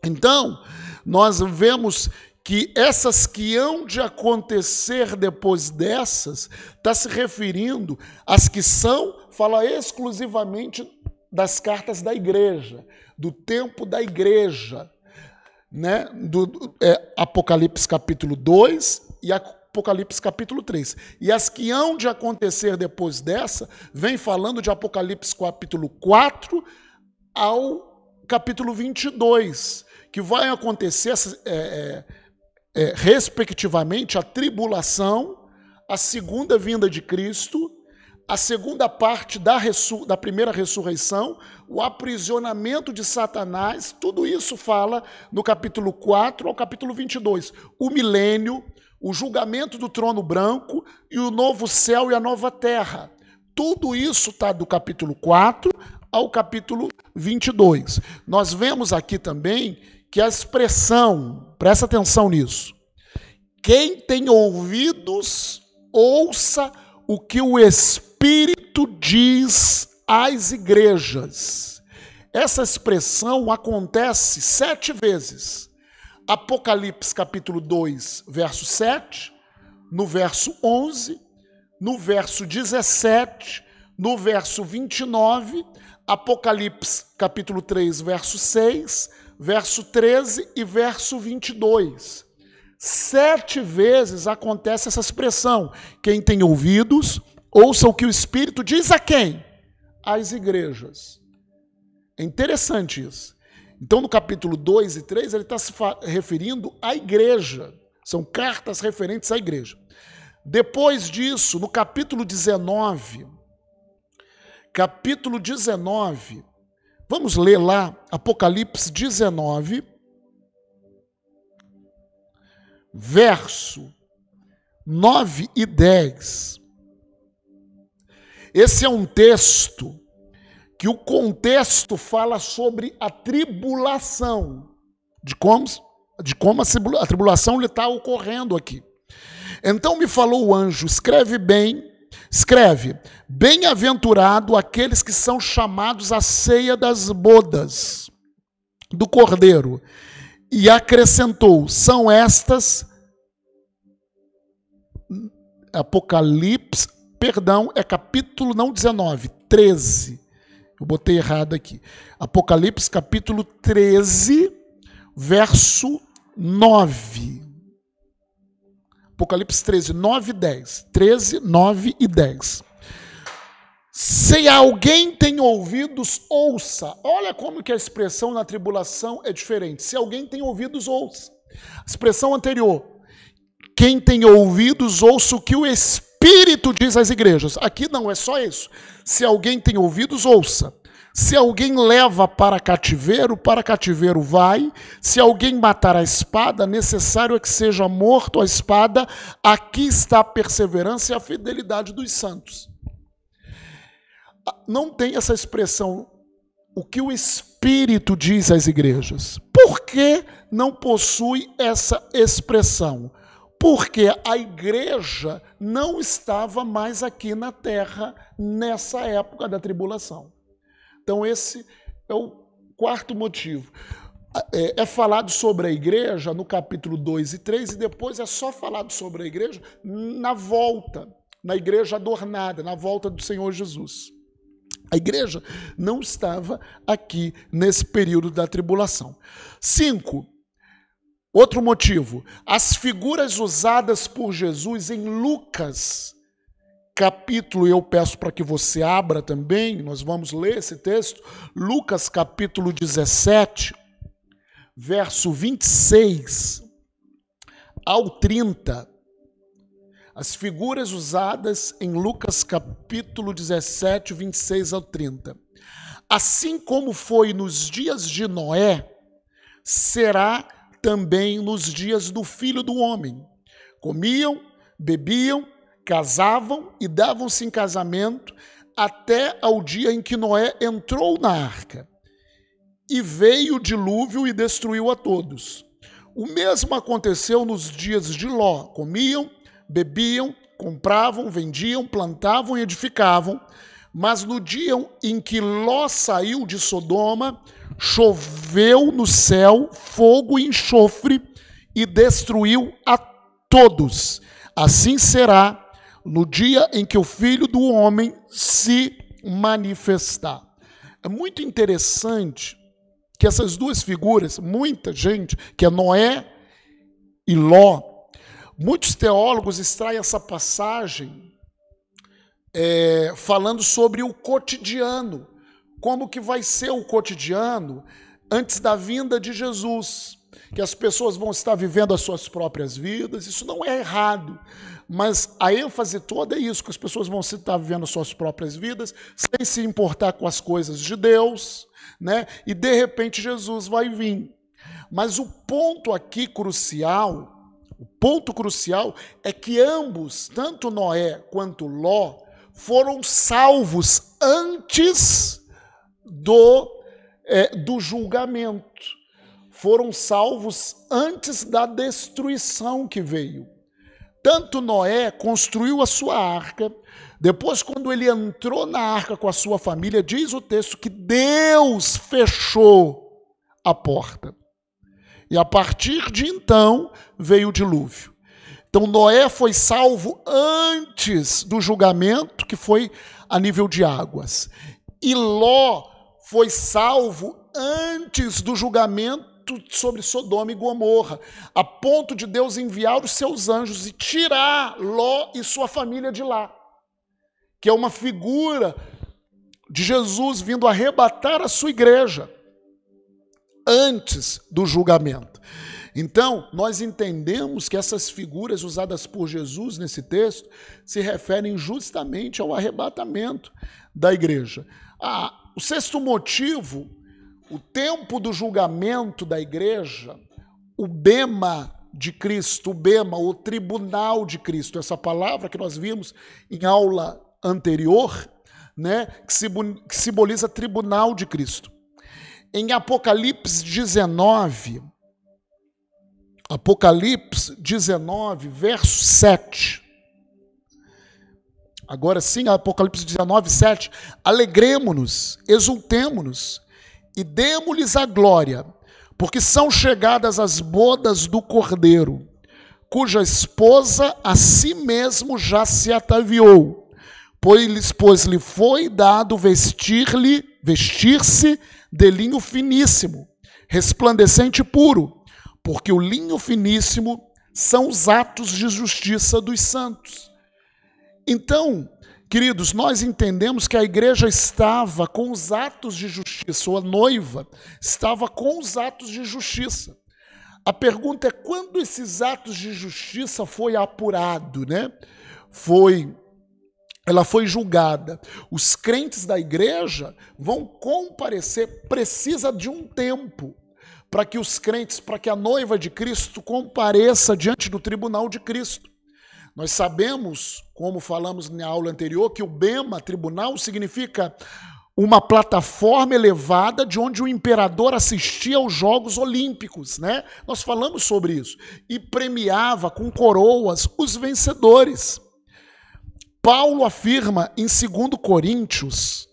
Então, nós vemos que essas que hão de acontecer depois dessas, está se referindo às que são, fala exclusivamente das cartas da igreja, do tempo da igreja, né? do é, Apocalipse capítulo 2 e Apocalipse capítulo 3. E as que hão de acontecer depois dessa, vem falando de Apocalipse capítulo 4 ao capítulo 22, que vai acontecer é, é, é, respectivamente, a tribulação, a segunda vinda de Cristo, a segunda parte da, da primeira ressurreição, o aprisionamento de Satanás, tudo isso fala no capítulo 4 ao capítulo 22. O milênio, o julgamento do trono branco e o novo céu e a nova terra. Tudo isso está do capítulo 4 ao capítulo 22. Nós vemos aqui também que a expressão, presta atenção nisso, quem tem ouvidos, ouça o que o Espírito diz às igrejas. Essa expressão acontece sete vezes. Apocalipse capítulo 2, verso 7, no verso 11, no verso 17, no verso 29, Apocalipse capítulo 3, verso 6, verso 13 e verso 22. Sete vezes acontece essa expressão. Quem tem ouvidos, ouça o que o Espírito diz a quem? Às igrejas. É interessante isso. Então, no capítulo 2 e 3, ele está se referindo à igreja. São cartas referentes à igreja. Depois disso, no capítulo 19, capítulo 19, Vamos ler lá Apocalipse 19, verso 9 e 10. Esse é um texto que o contexto fala sobre a tribulação, de como, de como a tribulação está ocorrendo aqui. Então me falou o anjo: escreve bem, escreve, bem-aventurado aqueles que são chamados à ceia das bodas do cordeiro. E acrescentou: são estas Apocalipse, perdão, é capítulo não 19, 13. Eu botei errado aqui. Apocalipse capítulo 13, verso 9. Apocalipse 13, 9 e 10. 13, 9 e 10. Se alguém tem ouvidos, ouça. Olha como que a expressão na tribulação é diferente. Se alguém tem ouvidos, ouça. expressão anterior. Quem tem ouvidos, ouça o que o Espírito diz às igrejas. Aqui não é só isso. Se alguém tem ouvidos, ouça. Se alguém leva para cativeiro, para cativeiro vai. Se alguém matar a espada, necessário é que seja morto a espada. Aqui está a perseverança e a fidelidade dos santos. Não tem essa expressão, o que o Espírito diz às igrejas. Por que não possui essa expressão? Porque a igreja não estava mais aqui na terra nessa época da tribulação. Então, esse é o quarto motivo. É, é, falado sobre a igreja no capítulo 2 e 3, e depois é só falado sobre a igreja na volta, na igreja adornada, na volta do Senhor Jesus. A igreja não estava aqui nesse período da tribulação. Cinco, outro motivo, as figuras usadas por Jesus em Lucas capítulo, eu peço para que você abra também, nós vamos ler esse texto, Lucas capítulo 17, verso 26 ao 30. As figuras usadas em Lucas capítulo 17, 26 ao 30. Assim como foi nos dias de Noé, será também nos dias do filho do homem. Comiam, bebiam, casavam e davam-se em casamento até ao dia em que Noé entrou na arca. E veio o dilúvio e destruiu a todos. O mesmo aconteceu nos dias de Ló: comiam, bebiam, compravam, vendiam, plantavam e edificavam. Mas no dia em que Ló saiu de Sodoma, choveu no céu fogo e enxofre e destruiu a todos. Assim será no dia em que o filho do homem se manifestar. É muito interessante que essas duas figuras, muita gente, que é Noé e Ló, muitos teólogos extraem essa passagem é, falando sobre o cotidiano, como que vai ser o cotidiano antes da vinda de Jesus, que as pessoas vão estar vivendo as suas próprias vidas, isso não é errado, mas a ênfase toda é isso, que as pessoas vão estar vivendo suas próprias vidas, sem se importar com as coisas de Deus, né? E de repente Jesus vai vir. Mas o ponto aqui crucial, o ponto crucial é que ambos, tanto Noé quanto Ló, foram salvos antes do, é, do julgamento. Foram salvos antes da destruição que veio. Tanto Noé construiu a sua arca, depois, quando ele entrou na arca com a sua família, diz o texto que Deus fechou a porta. E a partir de então veio o dilúvio. Então Noé foi salvo antes do julgamento, que foi a nível de águas. E Ló foi salvo antes do julgamento sobre Sodoma e Gomorra, a ponto de Deus enviar os seus anjos e tirar Ló e sua família de lá, que é uma figura de Jesus vindo arrebatar a sua igreja antes do julgamento. Então, nós entendemos que essas figuras usadas por Jesus nesse texto se referem justamente ao arrebatamento da igreja. Ah, o sexto motivo o tempo do julgamento da igreja, o bema de Cristo, o Bema, o tribunal de Cristo, essa palavra que nós vimos em aula anterior, né, que simboliza tribunal de Cristo. Em Apocalipse 19, Apocalipse 19, verso 7. Agora sim, Apocalipse 19, 7. Alegremos-nos, exultemos-nos e demos-lhes a glória, porque são chegadas as bodas do Cordeiro, cuja esposa a si mesmo já se ataviou, pois, pois lhe foi dado vestir-lhe, vestir-se de linho finíssimo, resplandecente e puro porque o linho finíssimo são os atos de justiça dos santos. Então, queridos, nós entendemos que a igreja estava com os atos de justiça, ou a noiva estava com os atos de justiça. A pergunta é quando esses atos de justiça foi apurado, né? Foi ela foi julgada. Os crentes da igreja vão comparecer, precisa de um tempo para que os crentes, para que a noiva de Cristo compareça diante do tribunal de Cristo. Nós sabemos, como falamos na aula anterior, que o BEMA, tribunal, significa uma plataforma elevada de onde o imperador assistia aos Jogos Olímpicos, né? Nós falamos sobre isso. E premiava com coroas os vencedores. Paulo afirma em 2 Coríntios,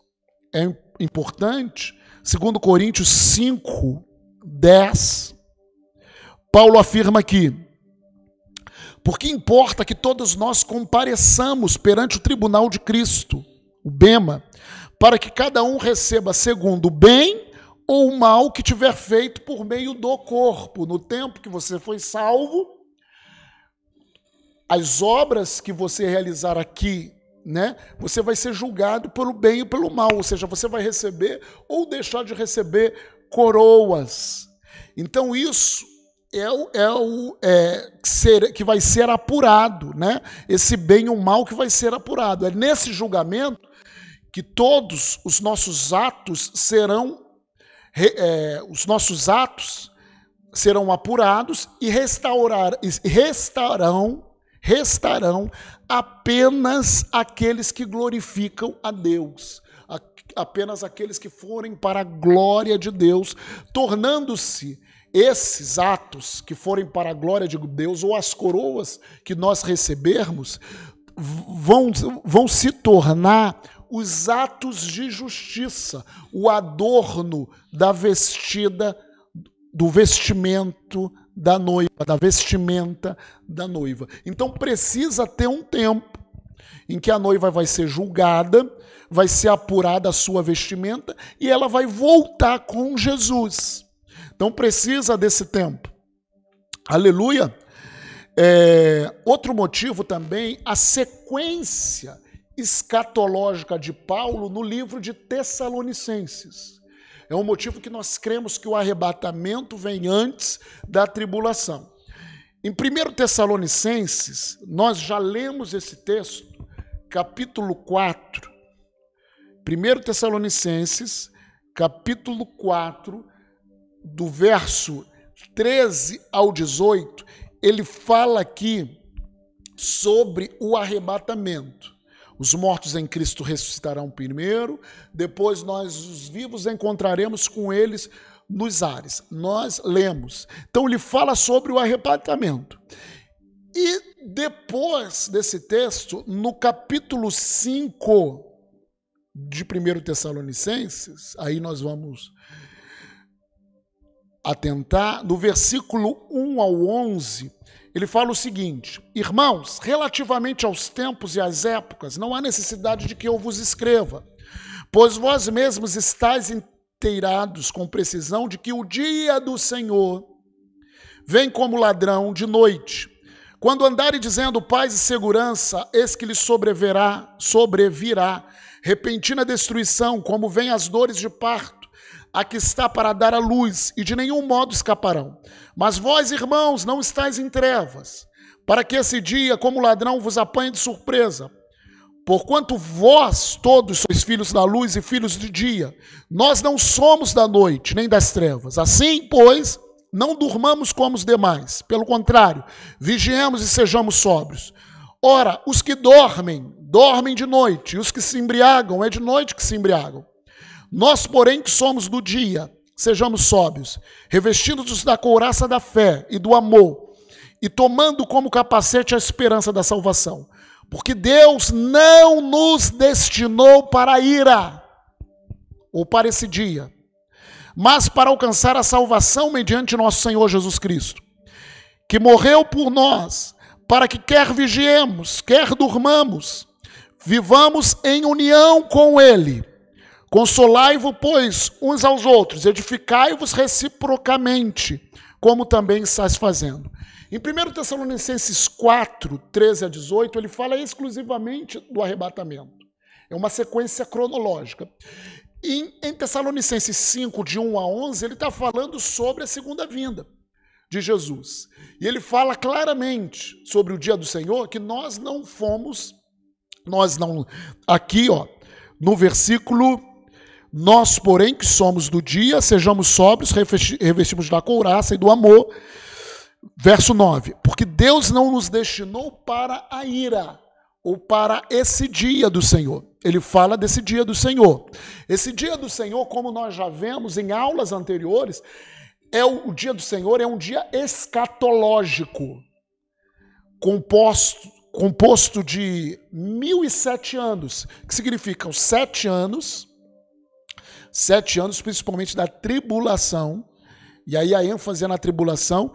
é importante, 2 Coríntios 5, 10, Paulo afirma aqui: porque importa que todos nós compareçamos perante o tribunal de Cristo, o Bema, para que cada um receba segundo o bem ou o mal que tiver feito por meio do corpo. No tempo que você foi salvo, as obras que você realizar aqui, né, você vai ser julgado pelo bem e pelo mal, ou seja, você vai receber ou deixar de receber coroas. Então isso é o, é o é, ser, que vai ser apurado, né? Esse bem e o mal que vai ser apurado. É nesse julgamento que todos os nossos atos serão é, os nossos atos serão apurados e restaurar, restarão restarão apenas aqueles que glorificam a Deus apenas aqueles que forem para a glória de Deus, tornando-se esses atos que forem para a glória de Deus, ou as coroas que nós recebermos, vão, vão se tornar os atos de justiça, o adorno da vestida, do vestimento da noiva, da vestimenta da noiva. Então precisa ter um tempo em que a noiva vai ser julgada vai ser apurada a sua vestimenta e ela vai voltar com Jesus. Então precisa desse tempo. Aleluia. É, outro motivo também, a sequência escatológica de Paulo no livro de Tessalonicenses. É um motivo que nós cremos que o arrebatamento vem antes da tribulação. Em 1 Tessalonicenses, nós já lemos esse texto, capítulo 4, 1 Tessalonicenses, capítulo 4, do verso 13 ao 18, ele fala aqui sobre o arrebatamento. Os mortos em Cristo ressuscitarão primeiro, depois nós, os vivos, encontraremos com eles nos ares. Nós lemos. Então ele fala sobre o arrebatamento. E depois desse texto, no capítulo 5, de 1 Tessalonicenses, aí nós vamos atentar, no versículo 1 ao 11, ele fala o seguinte: Irmãos, relativamente aos tempos e às épocas, não há necessidade de que eu vos escreva, pois vós mesmos estáis inteirados com precisão de que o dia do Senhor vem como ladrão de noite. Quando andarem dizendo paz e segurança, eis que lhe sobreverá, sobrevirá repentina destruição, como vem as dores de parto, a que está para dar a luz, e de nenhum modo escaparão. Mas vós, irmãos, não estáis em trevas, para que esse dia, como ladrão, vos apanhe de surpresa. Porquanto vós todos sois filhos da luz e filhos de dia, nós não somos da noite nem das trevas. Assim, pois, Não durmamos como os demais. Pelo contrário, vigiemos e sejamos sóbrios. Ora, os que dormem, dormem de noite, e os que se embriagam, é de noite que se embriagam. Nós, porém, que somos do dia, sejamos sóbrios, revestidos da couraça da fé e do amor, e tomando como capacete a esperança da salvação. Porque Deus não nos destinou para a ira, ou para esse dia, mas para alcançar a salvação mediante nosso Senhor Jesus Cristo, que morreu por nós, para que quer vigiemos, quer durmamos, vivamos em união com Ele. Consolai-vos, pois, uns aos outros, edificai-vos reciprocamente, como também estáis fazendo. Em 1 Tessalonicenses 4, 13 a 18, ele fala exclusivamente do arrebatamento. É uma sequência cronológica. Em, em Tessalonicenses 5, de 1 a 11, ele está falando sobre a segunda vinda de Jesus. E ele fala claramente sobre o dia do Senhor que nós não fomos, nós não. Aqui, ó, no versículo. Nós, porém, que somos do dia, sejamos sóbrios, revestimos da couraça e do amor. Verso 9: Porque Deus não nos destinou para a ira, ou para esse dia do Senhor. Ele fala desse dia do Senhor. Esse dia do Senhor, como nós já vemos em aulas anteriores, é o, o dia do Senhor é um dia escatológico, composto, composto de mil e sete anos, que significam sete anos, sete anos principalmente da tribulação, e aí a ênfase é na tribulação,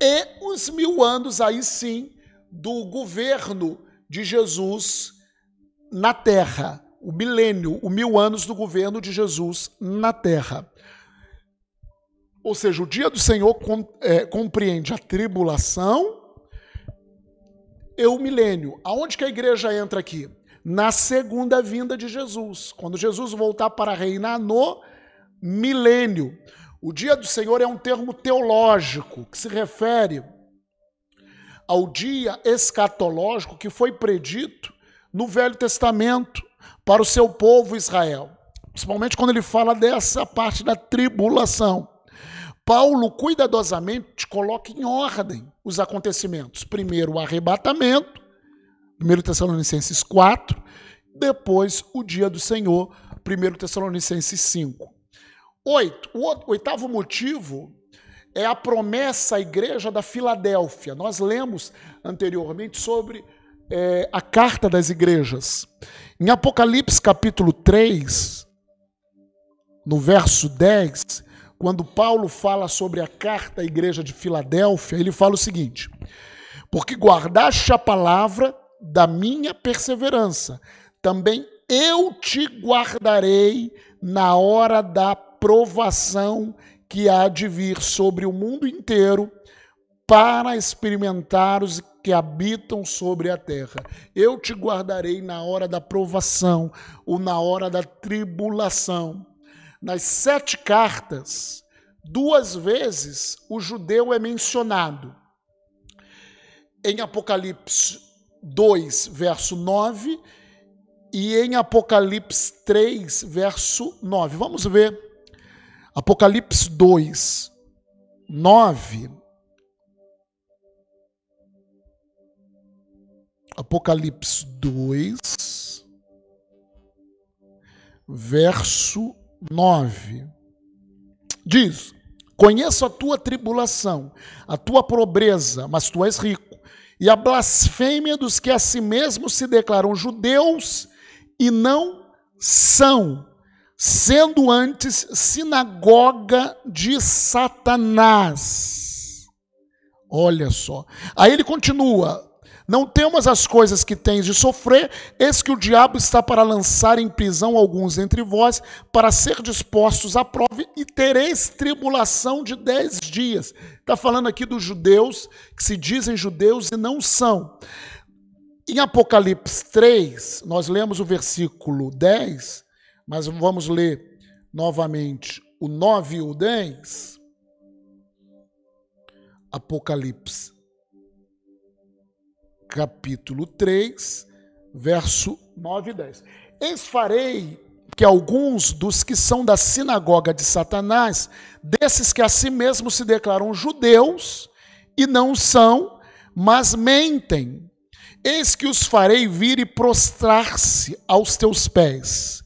e os mil anos aí sim do governo de Jesus na terra, o milênio, o mil anos do governo de Jesus na terra. Ou seja, o dia do Senhor é, compreende a tribulação e o milênio. Aonde que a igreja entra aqui? Na segunda vinda de Jesus, quando Jesus voltar para reinar no milênio. O dia do Senhor é um termo teológico que se refere ao dia escatológico que foi predito no Velho Testamento para o seu povo Israel. Principalmente quando ele fala dessa parte da tribulação. Paulo cuidadosamente coloca em ordem os acontecimentos. Primeiro o arrebatamento, 1 Tessalonicenses 4, depois o dia do Senhor, 1 Tessalonicenses 5. Oito. O oitavo motivo é a promessa à igreja da Filadélfia. Nós lemos anteriormente sobre é, a carta das igrejas. Em Apocalipse capítulo 3, no verso 10, quando Paulo fala sobre a carta à igreja de Filadélfia, ele fala o seguinte: Porque guardaste a palavra da minha perseverança, também eu te guardarei na hora da provação que há de vir sobre o mundo inteiro para experimentar os que habitam sobre a terra. Eu te guardarei na hora da provação ou na hora da tribulação. Nas sete cartas, duas vezes o judeu é mencionado. Em Apocalipse 2, verso 9, e em Apocalipse 3, verso 9. Vamos ver Apocalipse 2, 9. Apocalipse 2, verso 9. Diz: Conheço a tua tribulação, a tua pobreza, mas tu és rico, e a blasfêmia dos que a si mesmos se declaram judeus e não são sendo antes sinagoga de Satanás. Olha só. Aí ele continua: Não temas as coisas que tens de sofrer, eis que o diabo está para lançar em prisão alguns entre vós, para ser dispostos à prova, e tereis tribulação de dez dias. Está falando aqui dos judeus, que se dizem judeus e não são. Em Apocalipse 3, nós lemos o versículo 10 mas vamos ler novamente o 9 e o 10. Apocalipse, capítulo 3, verso 9 e 10. Eis farei porque alguns dos que são da sinagoga de Satanás, desses que a si mesmos se declaram judeus e não são, mas mentem. Eis que os farei vir e prostrar-se aos teus pés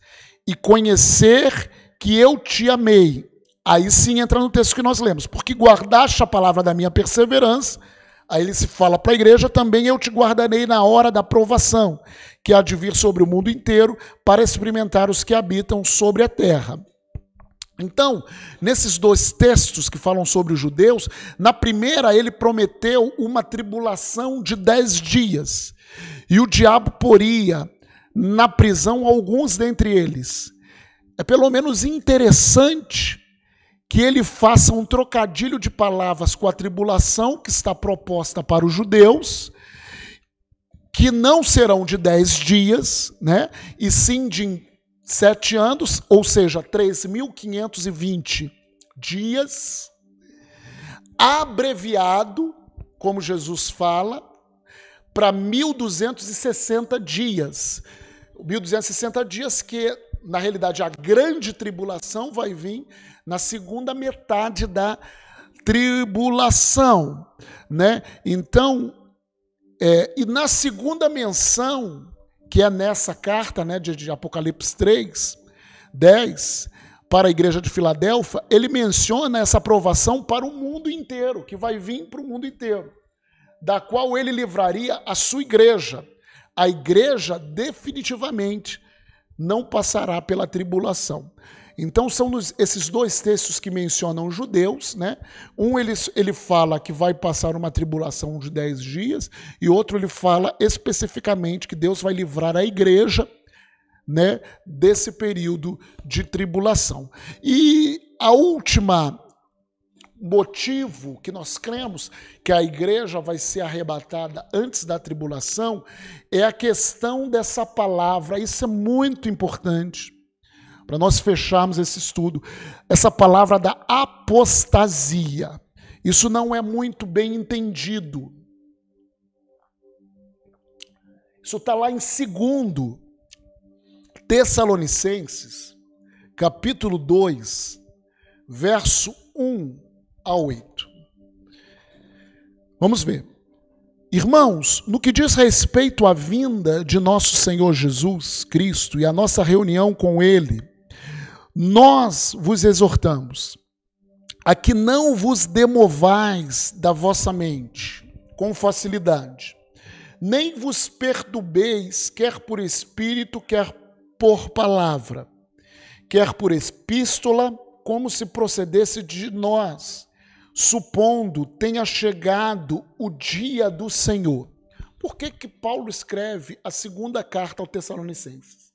e conhecer que eu te amei. Aí sim entra no texto que nós lemos, porque guardaste a palavra da minha perseverança. Aí ele se fala para a igreja, também eu te guardarei na hora da provação, que há de vir sobre o mundo inteiro, para experimentar os que habitam sobre a terra. Então, nesses dois textos que falam sobre os judeus, na primeira ele prometeu uma tribulação de dez dias, e o diabo poria na prisão alguns dentre eles. É pelo menos interessante que ele faça um trocadilho de palavras com a tribulação que está proposta para os judeus que não serão de dez dias, né? E sim de sete anos, ou seja, 3.520 dias, abreviado, como Jesus fala, para 1.260 dias. 1.260 dias que, na realidade, a grande tribulação vai vir na segunda metade da tribulação, né? Então, é, e na segunda menção, que é nessa carta né, de, de Apocalipse 3, 10, para a igreja de Filadélfia, ele menciona essa aprovação para o mundo inteiro, que vai vir para o mundo inteiro, da qual ele livraria a sua igreja. A igreja definitivamente não passará pela tribulação. Então são nos, esses dois textos que mencionam judeus, né? Um ele, ele fala que vai passar uma tribulação de dez dias, e outro ele fala especificamente que Deus vai livrar a igreja né, desse período de tribulação. E a última motivo que nós cremos que a igreja vai ser arrebatada antes da tribulação é a questão dessa palavra. Isso é muito importante para nós fecharmos esse estudo, essa palavra da apostasia. Isso não é muito bem entendido. Isso está lá em 2 Tessalonicenses, capítulo 2, verso 1 a 8. Vamos ver. Irmãos, no que diz respeito à vinda de nosso Senhor Jesus Cristo e a nossa reunião com Ele, nós vos exortamos a que não vos demovais da vossa mente com facilidade, nem vos perturbeis, quer por espírito, quer por palavra, quer por epístola, como se procedesse de nós, supondo tenha chegado o dia do Senhor. Por que, que Paulo escreve a segunda carta ao Tessalonicenses?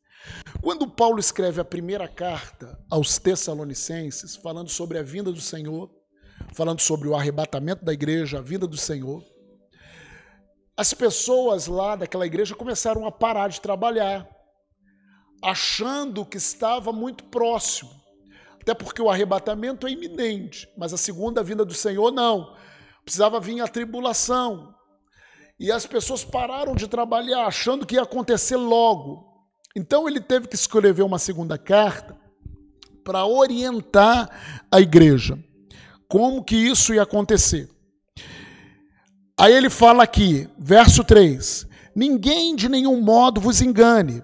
Quando Paulo escreve a primeira carta aos Tessalonicenses, falando sobre a vinda do Senhor, falando sobre o arrebatamento da igreja, a vinda do Senhor, as pessoas lá daquela igreja começaram a parar de trabalhar, achando que estava muito próximo. Até porque o arrebatamento é iminente, mas a segunda vinda do Senhor não. Precisava vir a tribulação. E as pessoas pararam de trabalhar, achando que ia acontecer logo. Então ele teve que escrever uma segunda carta para orientar a igreja como que isso ia acontecer. Aí ele fala aqui, verso 3: Ninguém de nenhum modo vos engane,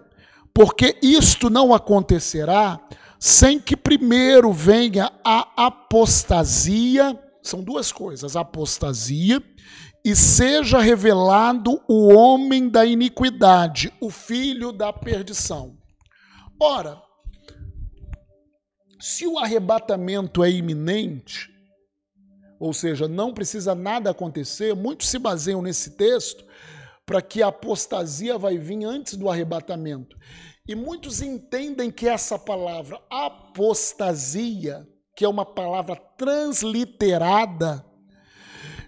porque isto não acontecerá sem que primeiro venha a apostasia. São duas coisas: apostasia e seja revelado o homem da iniquidade, o filho da perdição. Ora, se o arrebatamento é iminente, ou seja, não precisa nada acontecer, muitos se baseiam nesse texto para que a apostasia vai vir antes do arrebatamento. E muitos entendem que essa palavra apostasia, que é uma palavra transliterada,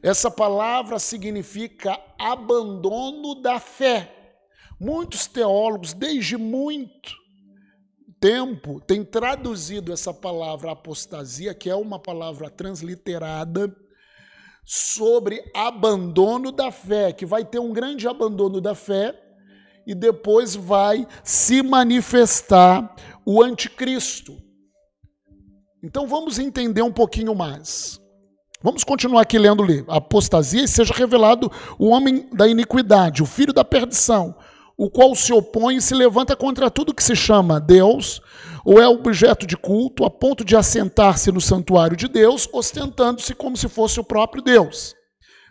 essa palavra significa abandono da fé. Muitos teólogos, desde muito tempo, têm traduzido essa palavra apostasia, que é uma palavra transliterada, sobre abandono da fé, que vai ter um grande abandono da fé e depois vai se manifestar o anticristo. Então vamos entender um pouquinho mais. Vamos continuar aqui lendo. A apostasia e seja revelado o homem da iniquidade, o filho da perdição, o qual se opõe e se levanta contra tudo que se chama Deus, ou é objeto de culto, a ponto de assentar-se no santuário de Deus, ostentando-se como se fosse o próprio Deus.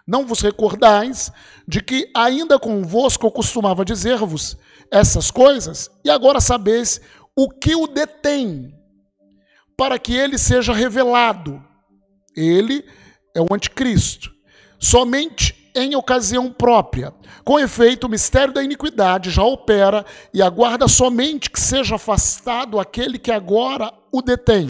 Não vos recordais de que ainda convosco eu costumava dizer-vos essas coisas, e agora sabeis o que o detém, para que ele seja revelado. Ele é o anticristo. Somente em ocasião própria. Com efeito, o mistério da iniquidade já opera e aguarda somente que seja afastado aquele que agora o detém.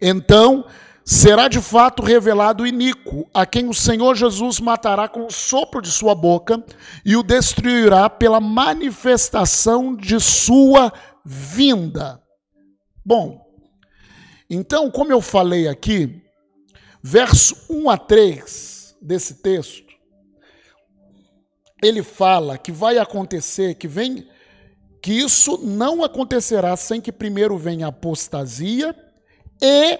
Então, será de fato revelado o iníquo, a quem o Senhor Jesus matará com o sopro de sua boca e o destruirá pela manifestação de sua vinda. Bom, então, como eu falei aqui, verso 1 a 3 desse texto, ele fala que vai acontecer, que vem que isso não acontecerá sem que primeiro venha a apostasia e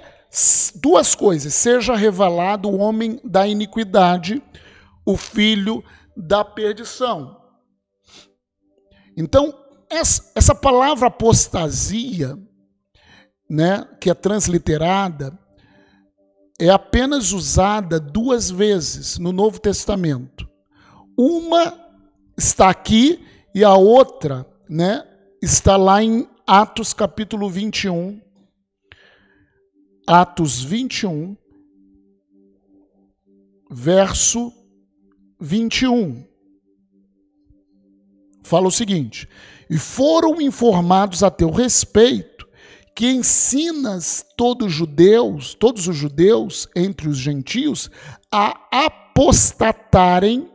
duas coisas: seja revelado o homem da iniquidade, o filho da perdição. Então, essa, essa palavra apostasia, né, que é transliterada, é apenas usada duas vezes no Novo Testamento. Uma está aqui e a outra, né, está lá em Atos capítulo 21. Atos 21, verso 21. Fala o seguinte: E foram informados a teu respeito que ensinas todos os judeus, todos os judeus entre os gentios a apostatarem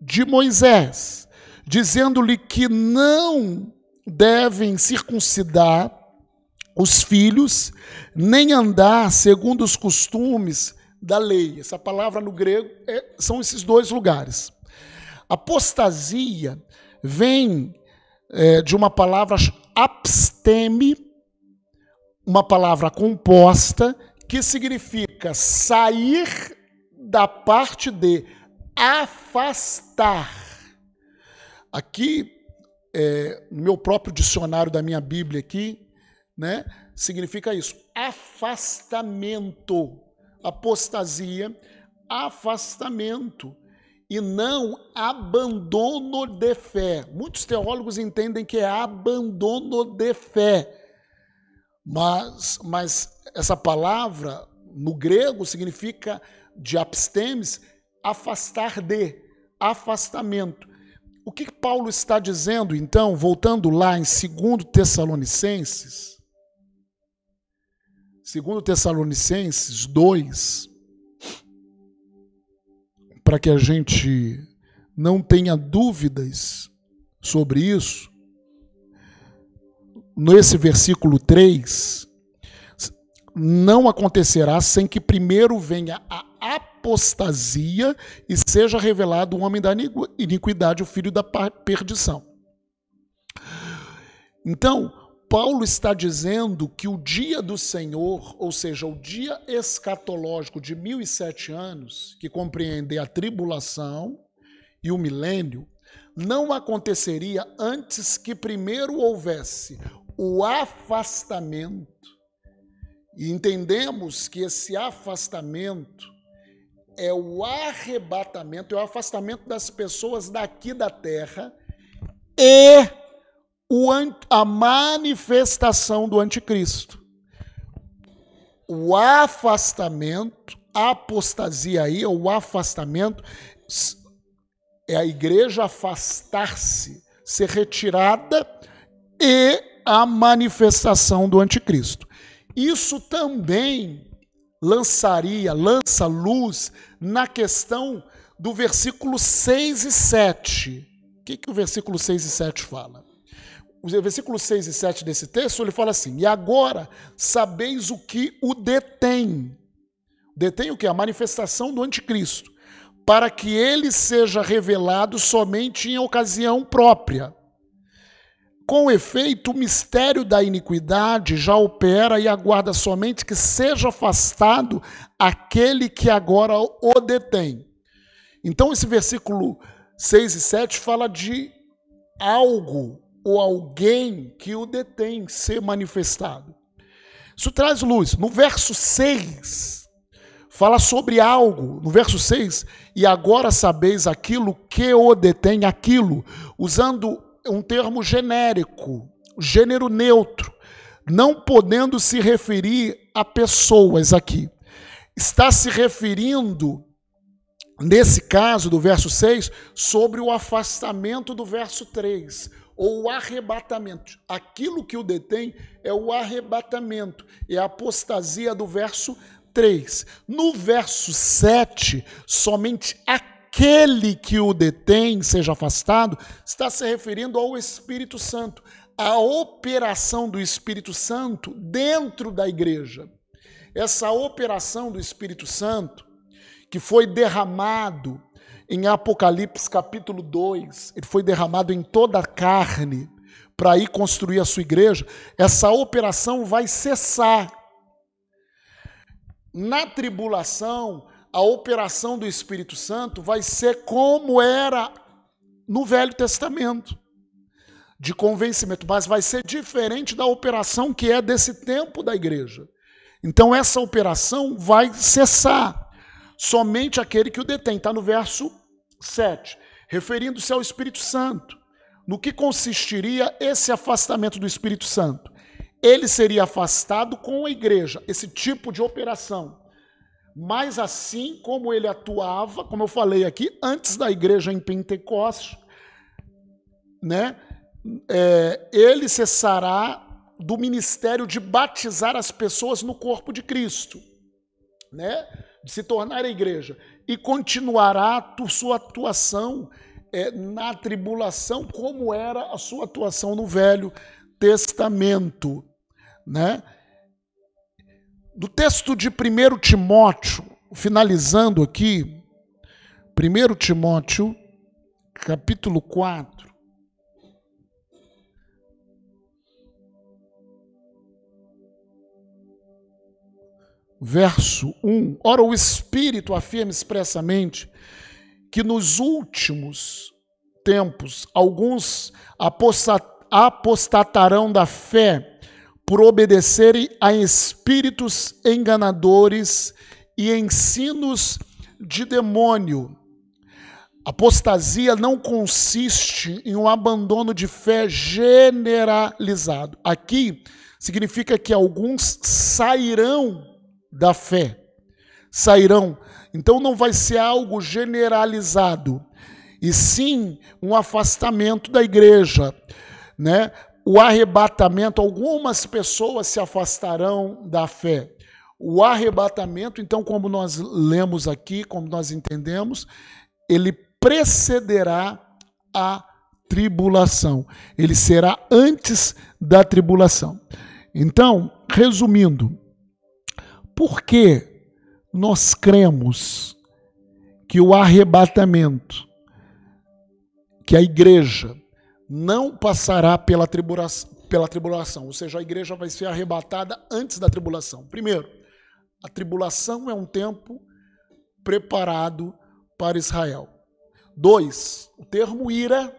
de Moisés, dizendo-lhe que não devem circuncidar os filhos, nem andar segundo os costumes da lei. Essa palavra no grego é, são esses dois lugares. Apostasia vem é, de uma palavra absteme, uma palavra composta que significa sair da parte de afastar. Aqui, é, no meu próprio dicionário da minha Bíblia aqui, né, significa isso, afastamento, apostasia, afastamento e não abandono de fé. Muitos teólogos entendem que é abandono de fé. Mas, mas essa palavra no grego significa de abstemes, afastar de, afastamento. O que Paulo está dizendo, então, voltando lá em 2 Tessalonicenses, 2 Tessalonicenses 2, para que a gente não tenha dúvidas sobre isso, nesse versículo 3, não acontecerá sem que primeiro venha a apostasia e seja revelado o homem da iniquidade, o filho da perdição. Então, Paulo está dizendo que o dia do Senhor, ou seja, o dia escatológico de mil e sete anos, que compreende a tribulação e o milênio, não aconteceria antes que primeiro houvesse o afastamento, e entendemos que esse afastamento é o arrebatamento, é o afastamento das pessoas daqui da terra e a manifestação do anticristo. O afastamento, a apostasia aí, o afastamento, é a igreja afastar-se, ser retirada e a manifestação do anticristo. Isso também lançaria, lança luz na questão do versículo 6 e 7. O que, que o versículo 6 e 7 fala? O versículo 6 e 7 desse texto, ele fala assim: E agora sabeis o que o detém. Detém o que? A manifestação do anticristo, para que ele seja revelado somente em ocasião própria. Com efeito, o mistério da iniquidade já opera e aguarda somente que seja afastado aquele que agora o detém. Então, esse versículo 6 e 7 fala de algo ou alguém que o detém ser manifestado. Isso traz luz. No verso 6, fala sobre algo. No verso 6, e agora sabeis aquilo que o detém, aquilo, usando um termo genérico, gênero neutro, não podendo se referir a pessoas aqui. Está se referindo, nesse caso do verso 6, sobre o afastamento do verso 3, ou o arrebatamento. Aquilo que o detém é o arrebatamento, é a apostasia do verso 3. No verso 7, somente aquilo aquele que o detém seja afastado, está se referindo ao Espírito Santo, a operação do Espírito Santo dentro da igreja. Essa operação do Espírito Santo, que foi derramado em Apocalipse capítulo 2, ele foi derramado em toda a carne para ir construir a sua igreja, essa operação vai cessar. Na tribulação, a operação do Espírito Santo vai ser como era no Velho Testamento, de convencimento, mas vai ser diferente da operação que é desse tempo da igreja. Então, essa operação vai cessar. Somente aquele que o detém. Está no verso 7, referindo-se ao Espírito Santo. No que consistiria esse afastamento do Espírito Santo? Ele seria afastado com a igreja, esse tipo de operação. Mas assim como ele atuava, como eu falei aqui, antes da igreja em Pentecostes, né, é, ele cessará do ministério de batizar as pessoas no corpo de Cristo, né, de se tornar a igreja, e continuará sua atuação é, na tribulação, como era a sua atuação no Velho Testamento, né? Do texto de 1 Timóteo, finalizando aqui, 1 Timóteo, capítulo 4. Verso 1. Ora, o Espírito afirma expressamente que nos últimos tempos alguns apostatarão da fé por obedecerem a espíritos enganadores e ensinos de demônio. Apostasia não consiste em um abandono de fé generalizado. Aqui significa que alguns sairão da fé. Sairão. Então não vai ser algo generalizado, e sim um afastamento da igreja, né? O arrebatamento, algumas pessoas se afastarão da fé. O arrebatamento, então, como nós lemos aqui, como nós entendemos, ele precederá a tribulação. Ele será antes da tribulação. Então, resumindo, por que nós cremos que o arrebatamento, que a igreja não passará pela tribulação, pela tribulação, ou seja, a igreja vai ser arrebatada antes da tribulação. Primeiro, a tribulação é um tempo preparado para Israel. Dois, o termo ira,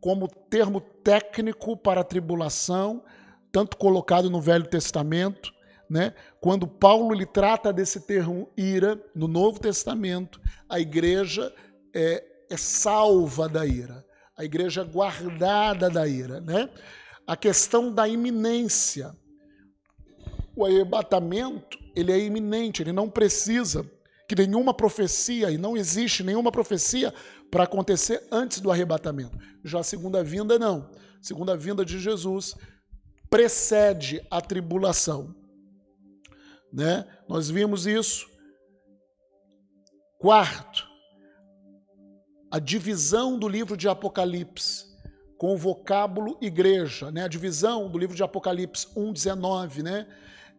como termo técnico para a tribulação, tanto colocado no Velho Testamento, né? Quando Paulo lhe trata desse termo ira no Novo Testamento, a igreja é, é salva da ira a igreja guardada da ira, né? A questão da iminência. O arrebatamento, ele é iminente, ele não precisa que nenhuma profecia, e não existe nenhuma profecia para acontecer antes do arrebatamento. Já a segunda vinda, não. A segunda vinda de Jesus precede a tribulação. Né? Nós vimos isso. Quarto, a divisão do livro de Apocalipse com o vocábulo igreja, né? A divisão do livro de Apocalipse 1:19, né?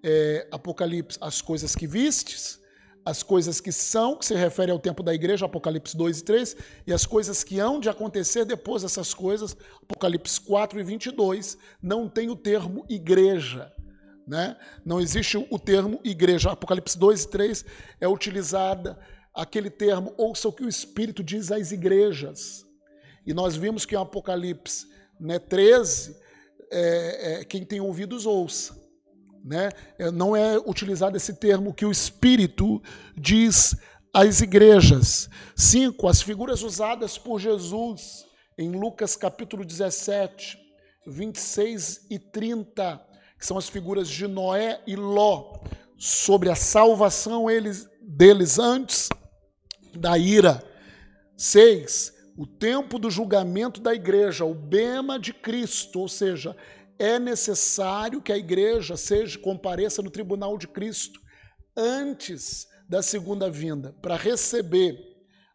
É, Apocalipse, as coisas que vistes, as coisas que são, que se refere ao tempo da igreja, Apocalipse 2 e 3, e as coisas que hão de acontecer depois dessas coisas, Apocalipse 4 e 22, não tem o termo igreja. Né? Não existe o termo igreja. Apocalipse 2 e 3 é utilizada aquele termo, ouça o que o Espírito diz às igrejas. E nós vimos que em Apocalipse né, 13, é, é, quem tem ouvidos ouça. Né? É, não é utilizado esse termo que o Espírito diz às igrejas. Cinco, as figuras usadas por Jesus em Lucas capítulo 17, 26 e 30, que são as figuras de Noé e Ló, sobre a salvação eles, deles antes da ira. Seis, o tempo do julgamento da igreja, o bema de Cristo, ou seja, é necessário que a igreja seja compareça no tribunal de Cristo antes da segunda vinda para receber,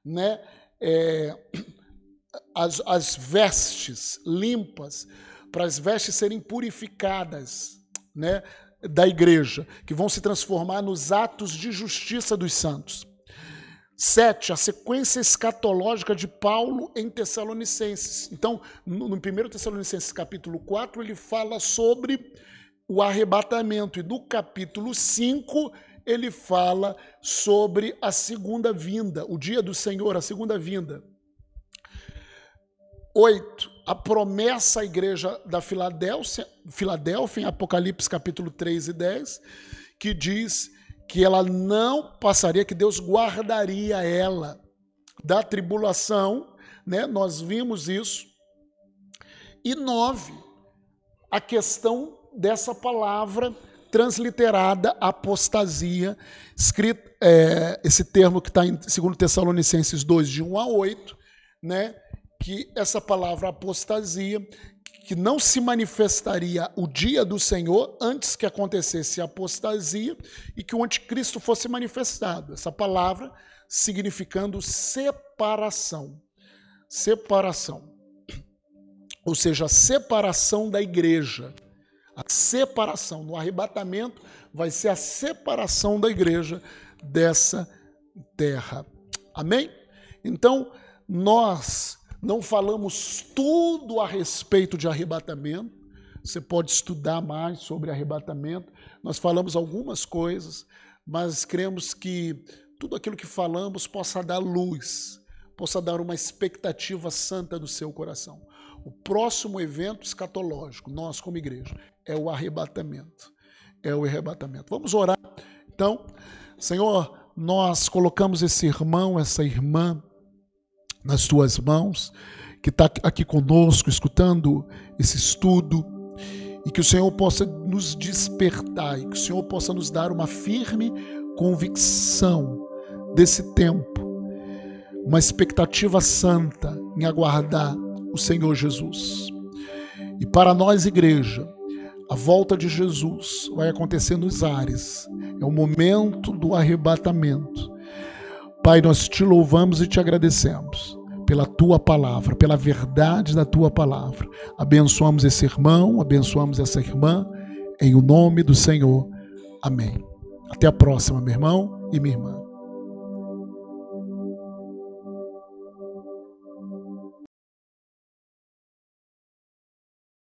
né, é, as, as vestes limpas, para as vestes serem purificadas, né, da igreja, que vão se transformar nos atos de justiça dos santos. Sete, a sequência escatológica de Paulo em Tessalonicenses. Então, no, no 1 Tessalonicenses capítulo 4, ele fala sobre o arrebatamento, e no capítulo 5, ele fala sobre a segunda vinda, o dia do Senhor, a segunda vinda. Oito, a promessa à igreja da Filadélfia, Filadélfia, em Apocalipse capítulo 3 e 10, que diz que ela não passaria, que Deus guardaria ela da tribulação, né? Nós vimos isso. E nove, a questão dessa palavra transliterada apostasia, escrito, é, esse termo que está em 2 Tessalonicenses 2, de 1 a 8, né? que essa palavra apostasia que não se manifestaria o dia do Senhor antes que acontecesse a apostasia e que o anticristo fosse manifestado. Essa palavra significando separação. Separação. Ou seja, a separação da igreja. A separação. No arrebatamento vai ser a separação da igreja dessa terra. Amém? Então, nós não falamos tudo a respeito de arrebatamento. Você pode estudar mais sobre arrebatamento. Nós falamos algumas coisas, mas cremos que tudo aquilo que falamos possa dar luz, possa dar uma expectativa santa no seu coração. O próximo evento escatológico, nós como igreja, é o arrebatamento. É o arrebatamento. Vamos orar. Então, Senhor, nós colocamos esse irmão, essa irmã nas tuas mãos, que está aqui conosco, escutando esse estudo, e que o Senhor possa nos despertar, e que o Senhor possa nos dar uma firme convicção desse tempo, uma expectativa santa em aguardar o Senhor Jesus. E para nós, igreja, a volta de Jesus vai acontecer nos ares, é o momento do arrebatamento. Pai, nós te louvamos e te agradecemos pela tua palavra, pela verdade da tua palavra. Abençoamos esse irmão, abençoamos essa irmã, em o nome do Senhor. Amém. Até a próxima, meu irmão e minha irmã.